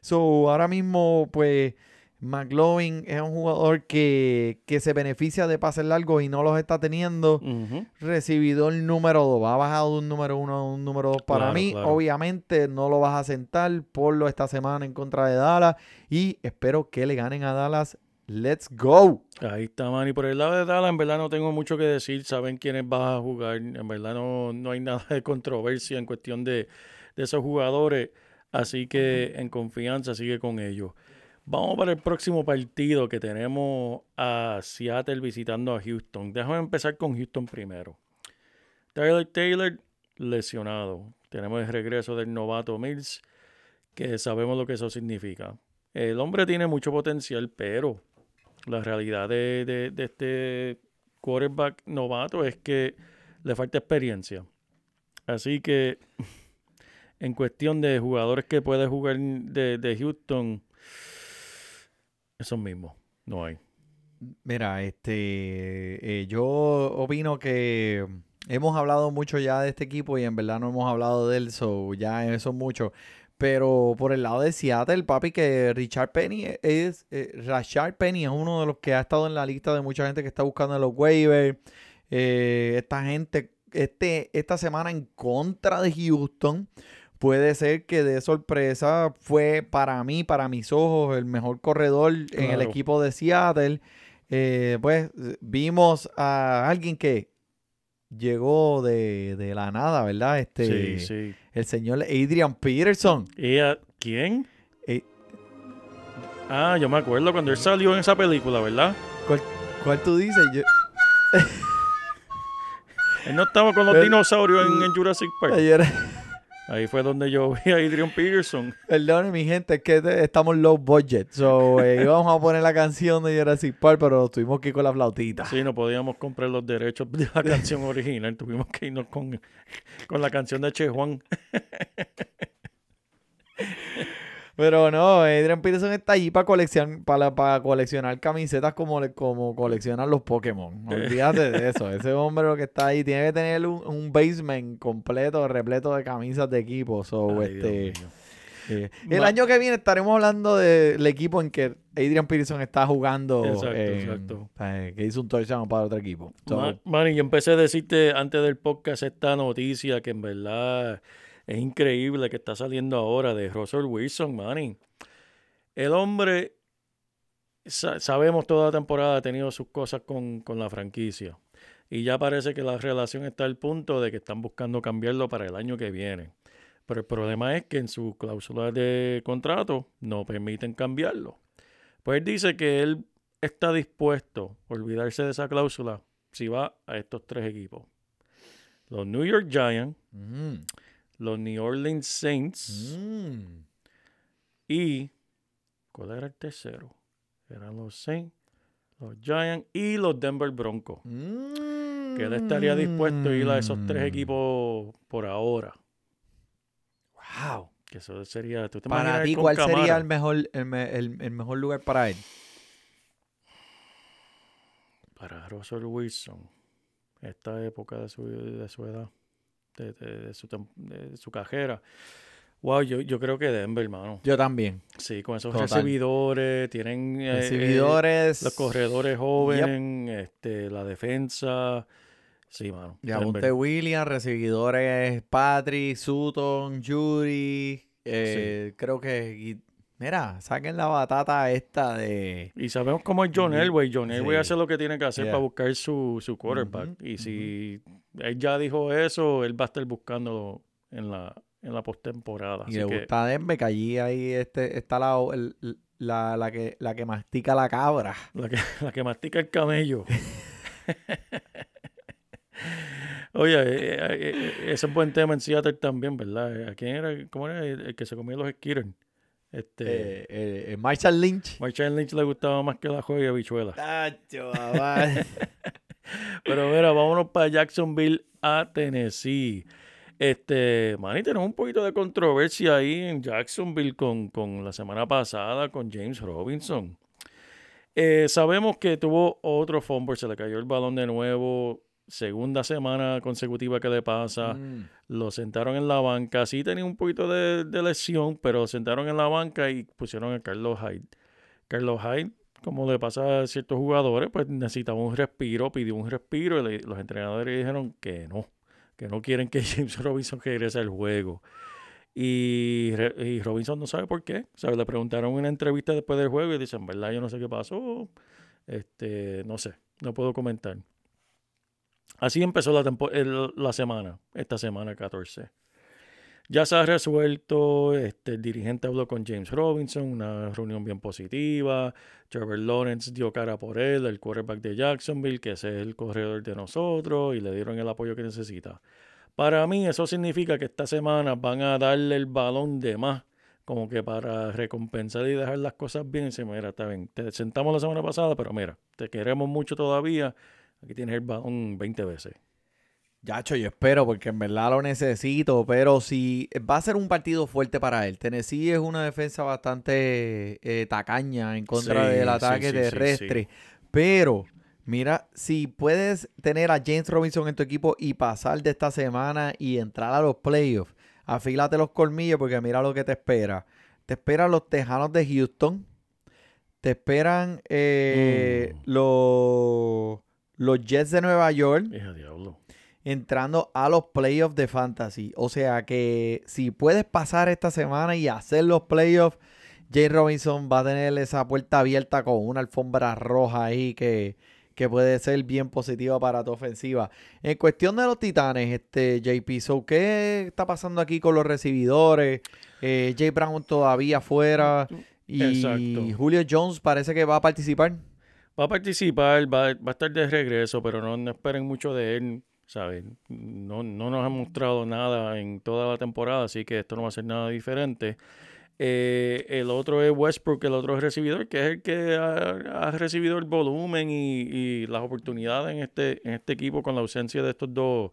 So, ahora mismo, pues, McLovin es un jugador que, que se beneficia de pases largos y no los está teniendo. Ujú. Recibidor número 2. Va bajado de un número 1 a un número 2 para Claro, mí. claro. Obviamente no lo vas a sentar. Ponlo esta semana en contra de Dallas. Y espero que le ganen a Dallas. Let's go. Ahí está, man. Y por el lado de Dallas, en verdad no tengo mucho que decir. Saben quiénes vas a jugar. En verdad no, no hay [LAUGHS] nada de controversia en cuestión de, de esos jugadores. Así que en confianza sigue con ellos. Vamos para el próximo partido que tenemos a Seattle visitando a Houston. Déjame empezar con Houston primero. Tyler Taylor lesionado. Tenemos el regreso del novato Mills, que sabemos lo que eso significa. El hombre tiene mucho potencial, pero la realidad de, de- este quarterback novato es que le falta experiencia. Así que [LAUGHS] en cuestión de jugadores que puede jugar de, de Houston, esos mismos, no hay. Mira, este, eh, yo opino que hemos hablado mucho ya de este equipo y en verdad no hemos hablado de él, so ya eso es mucho. Pero por el lado de Seattle, papi, que Richard Penny es, eh, Rashard Penny es uno de los que ha estado en la lista de mucha gente que está buscando en los waivers. Eh, esta gente, este, esta semana en contra de Houston, puede ser que de sorpresa fue para mí, para mis ojos, el mejor corredor en el equipo de Seattle. Eh, pues vimos a alguien que llegó de, de la nada, ¿verdad? Este, Sí, sí. El señor Adrian Peterson. ¿Y a quién? Eh. Ah, yo me acuerdo cuando él salió en esa película, ¿verdad? ¿Cuál, cuál tú dices? Yo- Él no estaba con los Pero- dinosaurios en, en Jurassic Park. ayer, Ahí fue donde yo vi a Adrian Peterson. perdone mi gente, es que estamos low budget. So, [LAUGHS] eh, íbamos a poner la canción de Jurassic Park, pero tuvimos que ir con la flautita. Sí, no podíamos comprar los derechos de la [LAUGHS] canción original. Tuvimos que irnos con, con la canción de Che Juan. [LAUGHS] Pero no, Adrian Peterson está allí para coleccionar, para, para coleccionar camisetas como, como coleccionan los Pokémon. Olvídate de [LAUGHS] eso. Ese hombre lo que está ahí tiene que tener un, un basement completo, repleto de camisas de equipo. So, Ay, este, eh, el año que viene estaremos hablando del equipo en que Adrian Peterson está jugando. Exacto, en- exacto. eh, que hizo un touchdown para otro equipo. So, Ma- Manny, yo empecé a decirte antes del podcast esta noticia que en verdad es increíble que está saliendo ahora de Russell Wilson, Manny. El hombre, sa- sabemos toda la temporada ha tenido sus cosas con, con la franquicia. Y ya parece que la relación está al punto de que están buscando cambiarlo para el año que viene. Pero el problema es que en sus cláusulas de contrato no permiten cambiarlo. Pues él dice que él está dispuesto a olvidarse de esa cláusula si va a estos tres equipos. Los New York Giants, los New Orleans Saints mm. y... ¿Cuál era el tercero? Eran los Saints, los Giants y los Denver Broncos. Que él estaría dispuesto a ir a esos tres Mm. equipos por ahora. Wow. Que eso sería... ¿tú te Para ti, ¿cuál Camara? sería el mejor, el, me- el- el mejor lugar para él? Para Russell Wilson, esta época de su, de su edad, de, de- de su, de su cajera. Wow, yo, yo creo que Denver, hermano. Yo también. Sí, con esos Total. recibidores, tienen eh, eh, Recibidores. los corredores jóvenes, este, la defensa. Sí, mano. Denver. Williams, recibidores Patrick, Sutton, Judy. eh, Creo que. Mira, saquen la batata esta de. Y sabemos cómo es John. Elway. John Elway Sí. hace lo que tiene que hacer Yeah. para buscar su, su quarterback. Y si él ya dijo eso, él va a estar buscándolo en la, en la postemporada. Y le que- gusta Denver, que allí ahí este, está la, el- la, la que, la que mastica la cabra. La que, [LAUGHS] la que mastica el camello. [LAUGHS] Oye, eh, eh, eh, ese es buen tema en Seattle también, ¿verdad? ¿A quién era? ¿Cómo era el, el que se comía los skitters? Este, Eh, eh, eh, Marshall Lynch. Marshall Lynch le gustaba más que la joya y habichuela. Tacho. [LAUGHS] Pero mira, vámonos para Jacksonville a Tennessee. Este, Manny, tenemos un poquito de controversia ahí en Jacksonville con, con la semana pasada con James Robinson. Eh, sabemos que tuvo otro fumble, se le cayó el balón de nuevo. Segunda semana consecutiva que le pasa. Mm. Lo sentaron en la banca. Sí tenía un poquito de, de lesión, pero lo sentaron en la banca y pusieron a Carlos Hyde. Carlos Hyde, como le pasa a ciertos jugadores, pues necesitaba un respiro, pidió un respiro y le- los entrenadores dijeron que no, que no quieren que [LAUGHS] James Robinson regrese al juego. Y, y Robinson no sabe por qué. O sea, le preguntaron en una entrevista después del juego y dicen, verdad, yo no sé qué pasó. Este, no sé, no puedo comentar. Así empezó la, semana, esta semana 14. Ya se ha resuelto, este, el dirigente habló con James Robinson, una reunión bien positiva. Trevor Lawrence dio cara por él, el quarterback de Jacksonville, que es el corredor de nosotros, y le dieron el apoyo que necesita. Para mí eso significa que esta semana van a darle el balón de más, como que para recompensar y dejar las cosas bien. Y decir, mira, está bien, te sentamos la semana pasada, pero mira, te queremos mucho todavía, aquí tienes el balón 20 veces. Yacho, yo espero porque en verdad lo necesito, pero si va a ser un partido fuerte para él. Tennessee es una defensa bastante eh, tacaña en contra Sí, del ataque sí, sí, terrestre, Pero, mira, si puedes tener a James Robinson en tu equipo y pasar de esta semana y entrar a los playoffs, afílate los colmillos porque mira lo que te espera. Te esperan los Tejanos de Houston. Te esperan eh, Mm. los, los Jets de Nueva York diablo. entrando a los playoffs de fantasy. O sea que si puedes pasar esta semana y hacer los playoffs, Jay Robinson va a tener esa puerta abierta con una alfombra roja ahí que, que puede ser bien positiva para tu ofensiva. En cuestión de los titanes, este JP, so, ¿qué está pasando aquí con los recibidores? Eh, Jay Brown todavía fuera y Exacto. Julio Jones parece que va a participar. Va a participar, va, va a estar de regreso, pero no, esperen mucho de él, ¿sabes? No, no nos ha mostrado nada en toda la temporada, así que esto no va a ser nada diferente. Eh, el otro es Westbrook, el otro es recibidor, que es el que ha, recibido el volumen y, y las oportunidades en este, en este equipo con la ausencia de estos dos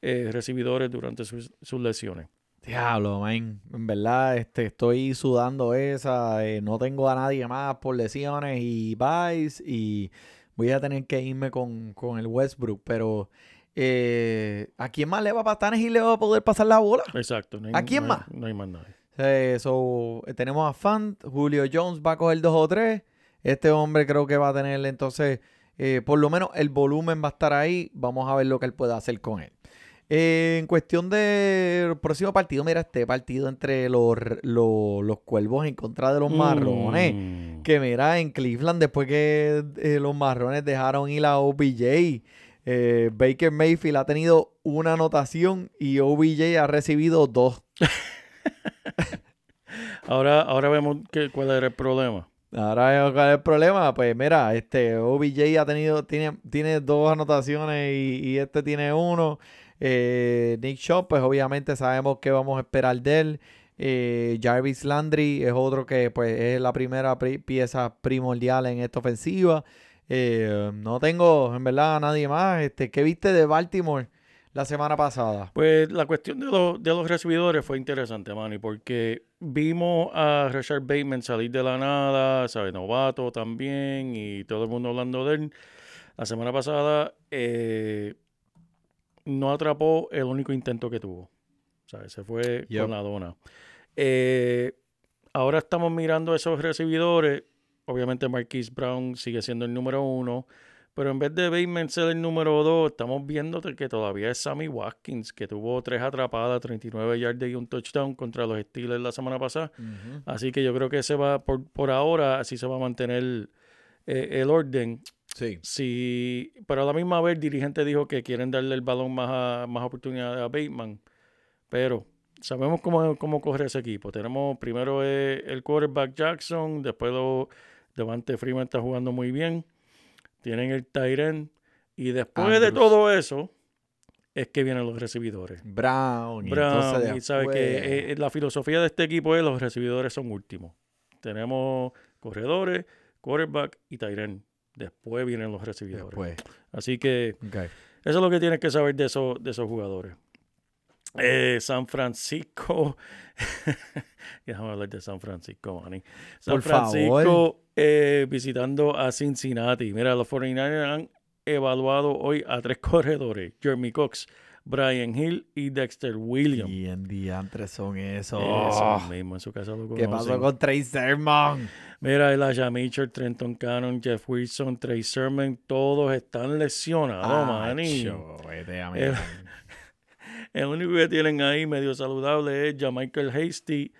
eh, recibidores durante sus, sus lesiones. Diablo, man. En verdad, este, estoy sudando esa. eh, no tengo a nadie más por lesiones y Vice. Y voy a tener que irme con, con el Westbrook. Pero, eh, ¿a quién más le va a pasar y le va a poder pasar la bola? Exacto. No hay- ¿A quién no hay- más? No hay más nadie. Eh, so, tenemos a Fant. Julio Jones va a coger dos o tres. Este hombre creo que va a tener entonces, eh, por lo menos el volumen va a estar ahí. Vamos a ver lo que él puede hacer con él. Eh, en cuestión del próximo partido, mira, este partido entre los, los, los cuervos en contra de los marrones. Mm. Que mira, en Cleveland, después que eh, los marrones dejaron ir a OBJ, eh, Baker Mayfield ha tenido una anotación y OBJ ha recibido dos. [LAUGHS] Ahora, ahora vemos que, cuál era el problema. Ahora, ¿cuál es el problema? Pues mira, este OBJ ha tenido, tiene, tiene dos anotaciones y, y este tiene uno. Eh, Nick Shaw, pues obviamente sabemos que vamos a esperar de él. Eh, Jarvis Landry es otro que pues es la primera pri- pieza primordial en esta ofensiva. Eh, no tengo en verdad a nadie más. Este, ¿Qué viste de Baltimore la semana pasada? Pues la cuestión de, los de los recibidores fue interesante, Manny, porque vimos a Richard Bateman salir de la nada, ¿sabes? Novato también, y todo el mundo hablando de él. La semana pasada eh, no atrapó el único intento que tuvo. ¿Sabes? Se fue Yep. con la dona. Eh, ahora estamos mirando esos recibidores. Obviamente Marquise Brown sigue siendo el número uno. Pero en vez de Bateman ser el número dos, estamos viendo que todavía es Sammy Watkins, que tuvo tres atrapadas, 39 yardas y un touchdown contra los Steelers la semana pasada. Así que yo creo que ese va, por, por ahora, así se va a mantener eh, el orden. Sí. Sí, pero a la misma vez el dirigente dijo que quieren darle el balón más, a- más oportunidad a Bateman. Pero sabemos cómo, cómo corre ese equipo. Tenemos primero eh, el quarterback Jackson, después lo, Devante Freeman está jugando muy bien. Tienen el Tyren. Y después de todo eso, es que vienen los recibidores. Brown. y Brown, y sabe que eh, la filosofía de este equipo es los recibidores son últimos. Tenemos corredores, quarterback y Tyren. Después vienen los recibidores. Después. Así que eso es lo que tienes que saber de esos, de esos jugadores. Eh, San Francisco. [LAUGHS] Déjame hablar de San Francisco, Manny. San Por. Francisco eh, visitando a Cincinnati. Mira, los 49ers han evaluado hoy a tres [LAUGHS] corredores: Jeremy Cox, Brian Hill y Dexter Williams. Y en diantres son esos. Eso mismo, en su casa lo ¿Qué pasó con Trey Sermon? Mira, Elijah Mitchell, Trenton Cannon, Jeff Wilson, Trey Sermon, todos están lesionados, Manny. Acho, vete a El-. [LAUGHS] El único que tienen ahí medio saludable es Michael Hasty.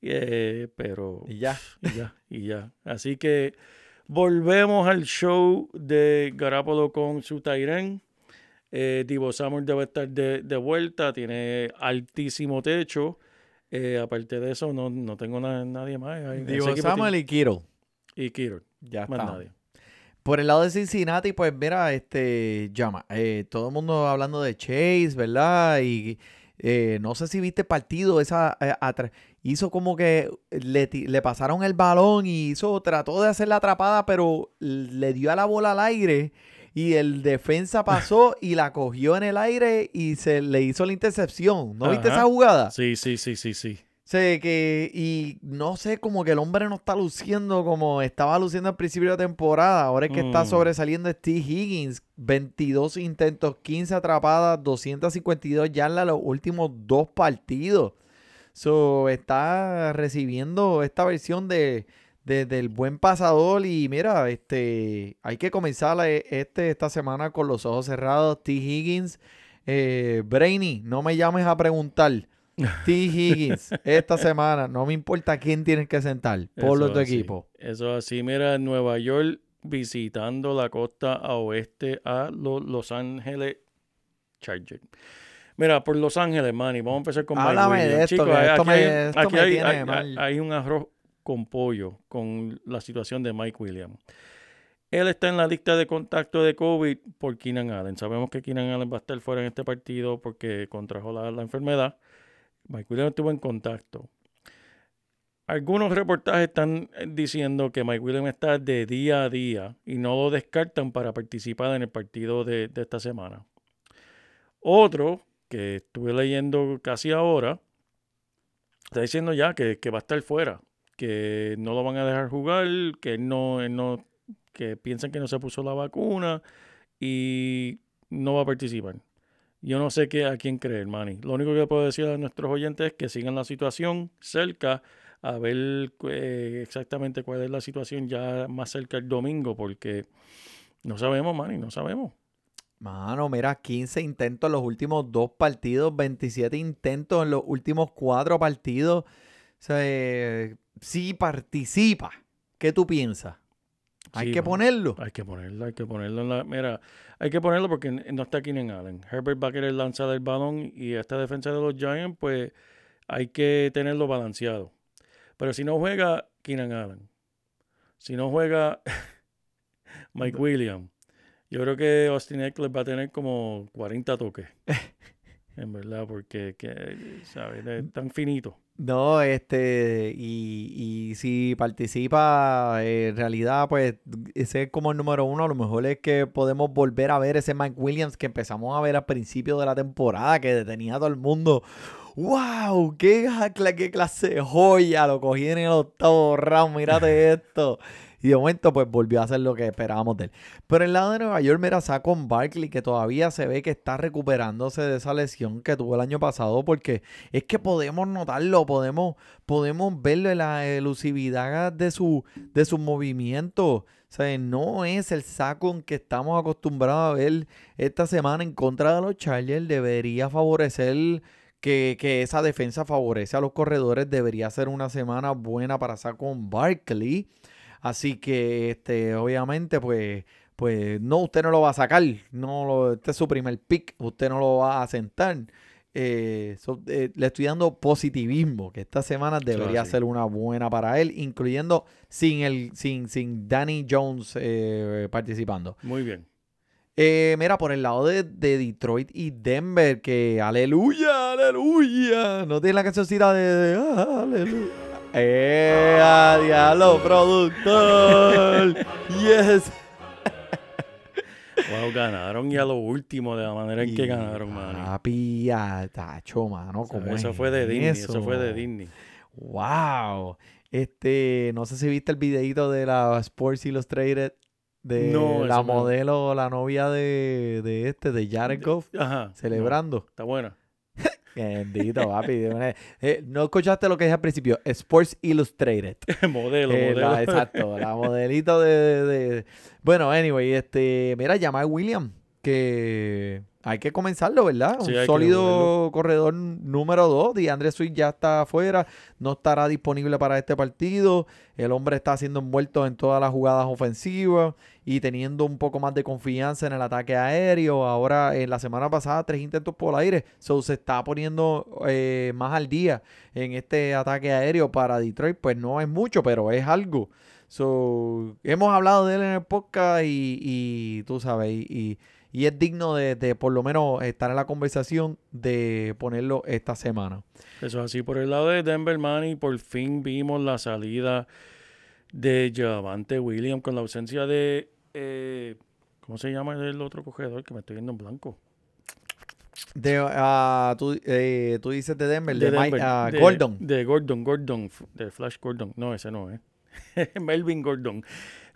eh, pero. Y ya. Y ya, y ya. Así que volvemos al show de Garapolo con su Tyren. Eh, Divo Samuel debe estar de, de vuelta, tiene altísimo techo. Eh, aparte de eso, no, no tengo na- nadie más. Digo, equipo Samuel y Kittle. y Kittle, Ya más está. nadie. Por el lado de Cincinnati, pues mira, este, llama, eh, todo el mundo hablando de Chase, ¿verdad? Y eh, no sé si viste el partido, esa, eh, hizo como que le, le pasaron el balón y hizo, trató de hacer la atrapada, pero le dio a la bola al aire y el defensa pasó y la cogió en el aire y se le hizo la intercepción. ¿No viste esa jugada? Sí, sí, sí, sí, sí. sé que, y no sé, como que el hombre no está luciendo como estaba luciendo al principio de la temporada. Ahora es que está Mm. sobresaliendo Steve Higgins. 22 intentos, 15 atrapadas, 252 yardas los últimos dos partidos. So, está recibiendo esta versión de, de- del buen pasador. Y mira, este, hay que comenzar la- este, esta semana con los ojos cerrados. T. Higgins, eh, Brainy, no me llames a preguntar. T. [LAUGHS] Higgins, esta semana, no me importa quién tienes que sentar por los tu equipo. Eso así, mira, Nueva York visitando la costa a oeste a los Los Ángeles Chargers. Mira, por Los Ángeles, Manny, vamos a empezar con Mike Háblame de esto, Chicos, que esto aquí me- hay- esto aquí me hay- tiene hay- mal. hay un arroz con pollo con la situación de Mike Williams. Él está en la lista de contacto de COVID por Keenan Allen. Sabemos que Keenan Allen va a estar fuera en este partido porque contrajo la, enfermedad. Mike Williams estuvo en contacto. Algunos reportajes están eh, diciendo que Mike Williams está de día a día y no lo descartan para participar en el partido de, de esta semana. Otro que estuve leyendo casi ahora está diciendo ya que, que va a estar fuera, que no lo van a dejar jugar, que él no, él no, que piensan que no se puso la vacuna y no va a participar. Yo no sé qué, a quién creer, Manny. Lo único que puedo decir a nuestros oyentes es que sigan la situación cerca, a ver eh, exactamente cuál es la situación ya más cerca el domingo, porque no sabemos, Manny, no sabemos. Mano, mira, 15 intentos en los últimos dos partidos, 27 intentos en los últimos cuatro partidos. O sea, eh, si participa, ¿qué tú piensas? Hay Sí, que ponerlo. Hay que ponerlo, hay que ponerlo en la. Mira, hay que ponerlo porque no está Keenan Allen. Herbert va a querer lanzar el balón y esta defensa de los Giants, pues hay que tenerlo balanceado. Pero si no juega Keenan Allen, si no juega [LAUGHS] Mike Williams, yo creo que Austin Eckler va a tener como 40 toques. [LAUGHS] en verdad, porque que, ¿sabes? Es tan finito. No, este, y, y si participa, eh, en realidad, pues, ese es como el número uno. A lo mejor es que podemos volver a ver ese Mike Williams que empezamos a ver al principio de la temporada, que detenía a todo el mundo. ¡Wow! ¡Qué, qué clase de joya! Lo cogí en el octavo round, mírate [LAUGHS] esto. Y de momento, pues volvió a hacer lo que esperábamos de él. Pero el lado de Nueva York, mira, con Barkley, que todavía se ve que está recuperándose de esa lesión que tuvo el año pasado, porque es que podemos notarlo, podemos, podemos verlo en la elusividad de su, de sus movimientos. O sea, no es el saco que estamos acostumbrados a ver esta semana en contra de los Chargers. Debería favorecer que, que esa defensa favorece a los corredores. Debería ser una semana buena para Saquon Barkley. Así que, este, obviamente, pues, pues, no, usted no lo va a sacar. No lo, este es su primer pick. Usted no lo va a sentar. Eh, so- eh, le estoy dando positivismo, que esta semana debería ser una buena para él, incluyendo sin el, sin, sin Danny Jones eh, participando. Muy bien. Eh, mira, por el lado de, de Detroit y Denver, que aleluya, aleluya. No tiene la cancioncita de, de ah, aleluya. ¡Eh, a diablo, productor! [LAUGHS] ¡Yes! Wow, ganaron y a lo último de la manera en que ganaron, Manny. Papi, ah, tacho, mano. ¿cómo Eso es fue de Disney, eso? eso fue de Disney. ¡Wow! Este, no sé si viste el videito de la Sports Illustrated de No, la modelo, la novia de, de este, de Jared Goff, Ajá. no, celebrando. está buena. Bendito, papi. eh, no escuchaste lo que dije al principio. Sports Illustrated. [LAUGHS] modelo, Eh, modelo. la- exacto, la [LAUGHS] modelito de, de- de- Bueno, anyway, este... Mira, Jamal Williams, que hay que comenzarlo, ¿verdad? Sí, Un sólido corredor número 2. DeAndre Swift ya está afuera, no estará disponible para este partido. El hombre está siendo envuelto en todas las jugadas ofensivas y teniendo un poco más de confianza en el ataque aéreo. Ahora, en la semana pasada, tres intentos por aire. So, se está poniendo eh, más al día en este ataque aéreo para Detroit. Pues no es mucho, pero es algo. So, hemos hablado de él en el podcast y, y tú sabes, y, y- y es digno de, de por lo menos estar en la conversación de ponerlo esta semana. Eso es así. Por el lado de Denver, Manny, por fin vimos la salida de Javante Williams con la ausencia de. eh, ¿Cómo se llama el otro cogedor? Que me estoy viendo en blanco. De, ah, tú, eh, tú dices de Denver, de, de Mike- ah, de- Gordon. De Gordon, Gordon, de Flash Gordon. No, ese no es. [LAUGHS] Melvin Gordon.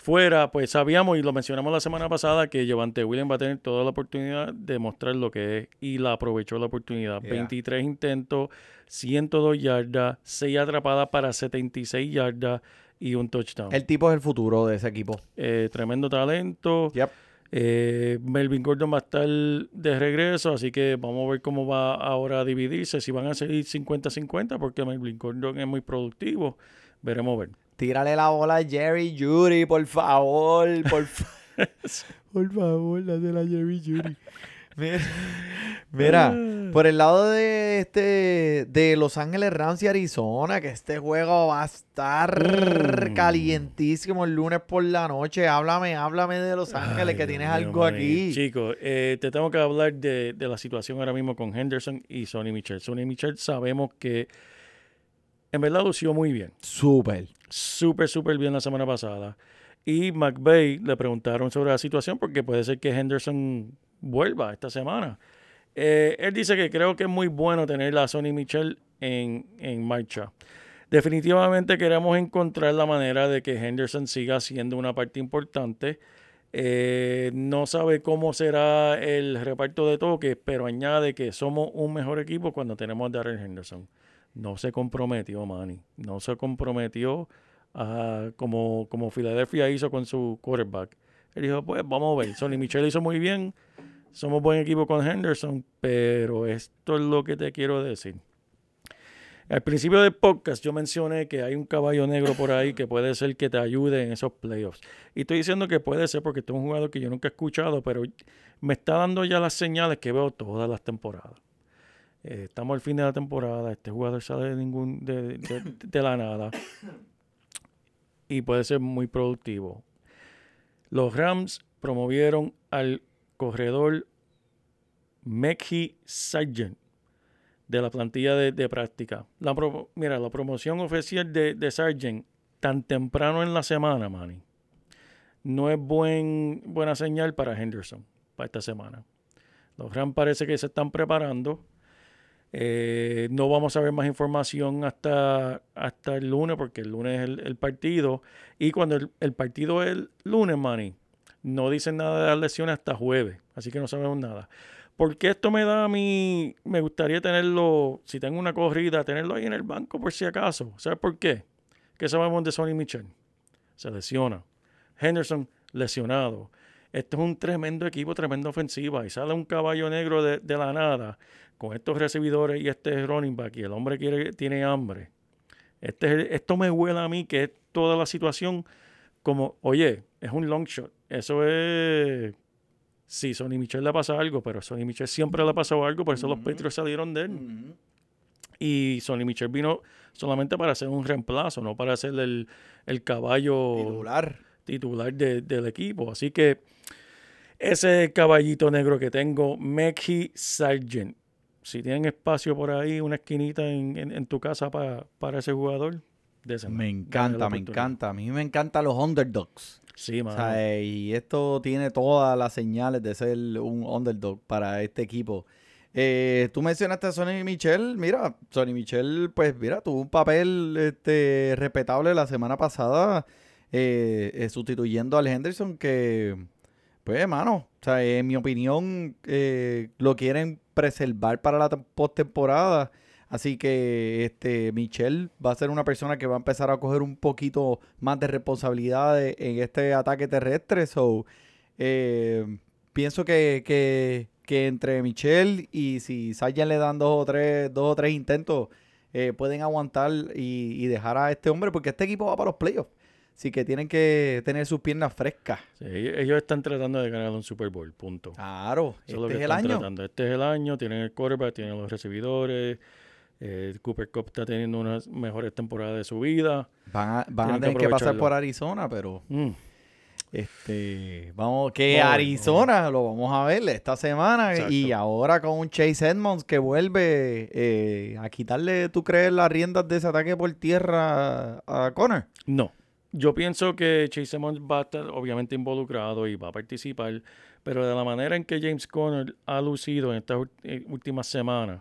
Fuera, pues sabíamos y lo mencionamos la semana pasada que Javante Williams va a tener toda la oportunidad de mostrar lo que es y la aprovechó la oportunidad. Yeah. 23 intentos, 102 yardas, 6 atrapadas para 76 yardas y un touchdown. El tipo es el futuro de ese equipo. Eh, tremendo talento. Yep. Eh, Melvin Gordon va a estar de regreso, así que vamos a ver cómo va ahora a dividirse. Si van a seguir 50-50, porque Melvin Gordon es muy productivo. Veremos a ver. Tírale la bola a Jerry Judy, por favor, por [LAUGHS] favor. [LAUGHS] por favor, dale la Jerry Judy. [LAUGHS] Mira, mira, Ah. por el lado de este de Los Ángeles Rams y Arizona, que este juego va a estar Mm. calientísimo el lunes por la noche. Háblame, háblame de Los Ángeles, Ay, que tienes algo aquí. Chicos, eh, te tengo que hablar de, de la situación ahora mismo con Henderson y Sonny Michel. Sonny Michel sabemos que en verdad lució muy bien. Súper. Súper, súper bien la semana pasada. Y McVeigh le preguntaron sobre la situación porque puede ser que Henderson vuelva esta semana. Eh, él dice que creo que es muy bueno tener a Sonny Michel en, en marcha. Definitivamente queremos encontrar la manera de que Henderson siga siendo una parte importante. Eh, no sabe cómo será el reparto de toques, pero añade que somos un mejor equipo cuando tenemos a Darrell Henderson. No se comprometió, Manny. No se comprometió a- como, como Filadelfia hizo con su quarterback. Él dijo, pues vamos a ver. Sonny Michel hizo muy bien. Somos buen equipo con Henderson, pero esto es lo que te quiero decir. Al principio del podcast yo mencioné que hay un caballo negro por ahí que puede ser que te ayude en esos playoffs. Y estoy diciendo que puede ser porque este es un jugador que yo nunca he escuchado, pero me está dando ya las señales que veo todas las temporadas. Eh, estamos al fin de la temporada, este jugador sale de, ningún, de, de- de [COUGHS] la nada y puede ser muy productivo. Los Rams promovieron al corredor Mekhi Sargent de la plantilla de, de práctica. La pro- mira, la promoción oficial de, de Sargent tan temprano en la semana, Manny, no es buen, buena señal para Henderson para esta semana. Los Rams parece que se están preparando. Eh, no vamos a ver más información hasta, hasta el lunes, porque el lunes es el, partido. Y cuando el, partido es el lunes, Manny, no dicen nada de las lesiones hasta jueves. Así que no sabemos nada. Porque esto me da a mí, me gustaría tenerlo, si tengo una corrida, tenerlo ahí en el banco por si acaso. ¿Sabes por qué? ¿Qué sabemos de Sonny Michel? Se lesiona. Henderson lesionado. Este es un tremendo equipo, tremenda ofensiva. Y sale un caballo negro de, de la nada con estos recibidores y este running back. Y el hombre quiere, tiene hambre. Este esto me huele a mí que es toda la situación como, oye, es un long shot. Eso es. Sí, Sonny Michel le pasa algo, pero Sonny Michel siempre le ha pasado algo, por eso los Patriots salieron de él. Y Sonny Michel vino solamente para hacer un reemplazo, no para ser el, el caballo Titular. Titular de- del equipo. Así que ese caballito negro que tengo, Mekhi Sargent. Si tienen espacio por ahí, una esquinita en, en- en tu casa pa- para ese jugador, désenla. Me encanta, me encanta. A mí me encantan los underdogs. Sí, O mano. sea, eh, y esto tiene todas las señales de ser un underdog para este equipo. Eh, tú mencionaste a Sonny Michel. Mira, Sonny Michel, pues mira, tuvo un papel este, respetable la semana pasada eh, eh, sustituyendo al Henderson que, pues hermano, o sea, en mi opinión eh, lo quieren preservar para la tem- postemporada. Así que este Michel va a ser una persona que va a empezar a coger un poquito más de responsabilidad de- en este ataque terrestre. So, eh, pienso que, que, que entre Michel y si Sargent le dan dos o tres, dos o tres intentos, eh, pueden aguantar y dejar a este hombre, porque este equipo va para los playoffs. Así que tienen que tener sus piernas frescas. Sí, ellos están tratando de ganar un Super Bowl, punto. Claro, Eso es lo este que es el año. tratando. Este es el año, tienen el quarterback, tienen los recibidores. eh, Cooper Cup está teniendo unas mejores temporadas de su vida. Van a, van a que tener que pasar por Arizona, pero Mm. Este, vamos, que Arizona lo vamos a ver esta semana Exacto. y ahora con un Chase Edmonds que vuelve eh, a quitarle, ¿tú crees, las riendas de ese ataque por tierra a Connor? No. Yo pienso que Chase va a estar obviamente involucrado y va a participar, pero de la manera en que James Conner ha lucido en estas eh, últimas semanas,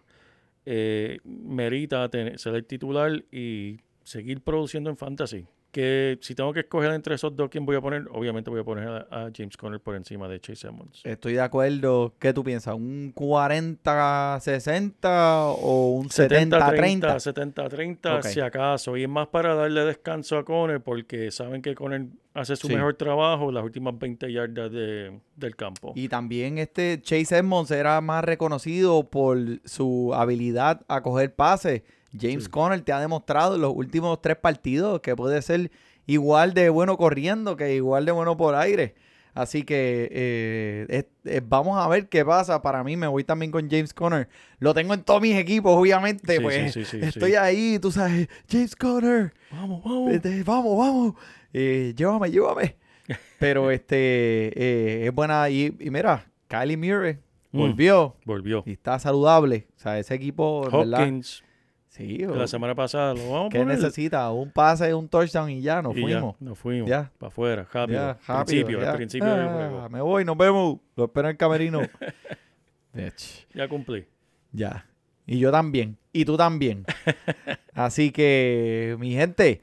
eh, merita tener- ser el titular y seguir produciendo en fantasy. Que si tengo que escoger entre esos dos, ¿quién voy a poner? Obviamente voy a poner a, a James Conner por encima de Chase Edmonds. Estoy de acuerdo. ¿Qué tú piensas? ¿Un 40-60 o un 70-30? 70-30, Ok. si acaso. Y es más para darle descanso a Conner porque saben que Conner hace su Sí. mejor trabajo las últimas 20 yardas de- del campo. Y también este Chase Edmonds era más reconocido por su habilidad a coger pases. James Sí. Conner te ha demostrado en los últimos tres partidos que puede ser igual de bueno corriendo que igual de bueno por aire. Así que eh, es- es- vamos a ver qué pasa. Para mí me voy también con James Conner. Lo tengo en todos mis equipos, obviamente. Sí, pues sí, sí, estoy ahí, tú sabes, James Conner. Vamos, vamos. Este, vamos, vamos. Eh, llévame, llévame. [LAUGHS] Pero este eh, es buena. Y, y mira, Kylie Murray Mm. volvió Volvió. y está saludable. O sea, ese equipo, ¿verdad? Sí, la semana pasada lo vamos a ¿qué poner. necesita? Un pase, un touchdown y ya nos Y ya, fuimos. nos fuimos. Ya. Para afuera, rápido. Ya, rápido, principio, ya. al principio del Ah, juego. Me voy, nos vemos. Lo espero en el camerino. [LAUGHS] Ya cumplí. ya. Y yo también. Y tú también. [LAUGHS] Así que, mi gente,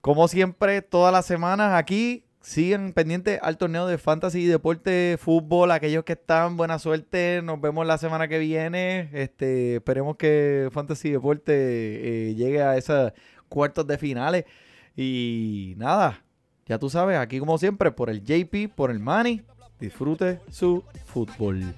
como siempre, todas las semanas aquí, sigan pendientes al torneo de Fantasy Deporte Fútbol. Aquellos que están, buena suerte. Nos vemos la semana que viene. Este, esperemos que Fantasy Deporte eh, llegue a esos cuartos de finales. Y nada, ya tú sabes, aquí como siempre, por el JP, por el Money, disfrute su fútbol.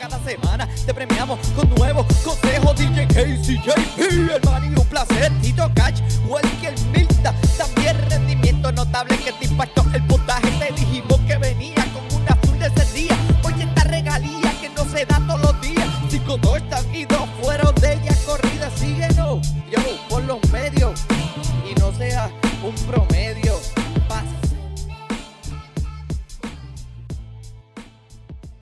Cada semana te premiamos con nuevos consejos DJ Casey JP el man un placer Tito Cash Welker Milta también rendimiento notable que te impactó el puntaje te dijimos que venía con una azul de ese día oye esta regalía que no se da todos los días cinco touchdowns y dos fueron de ella corrida síguenos yo por los medios y no seas un pro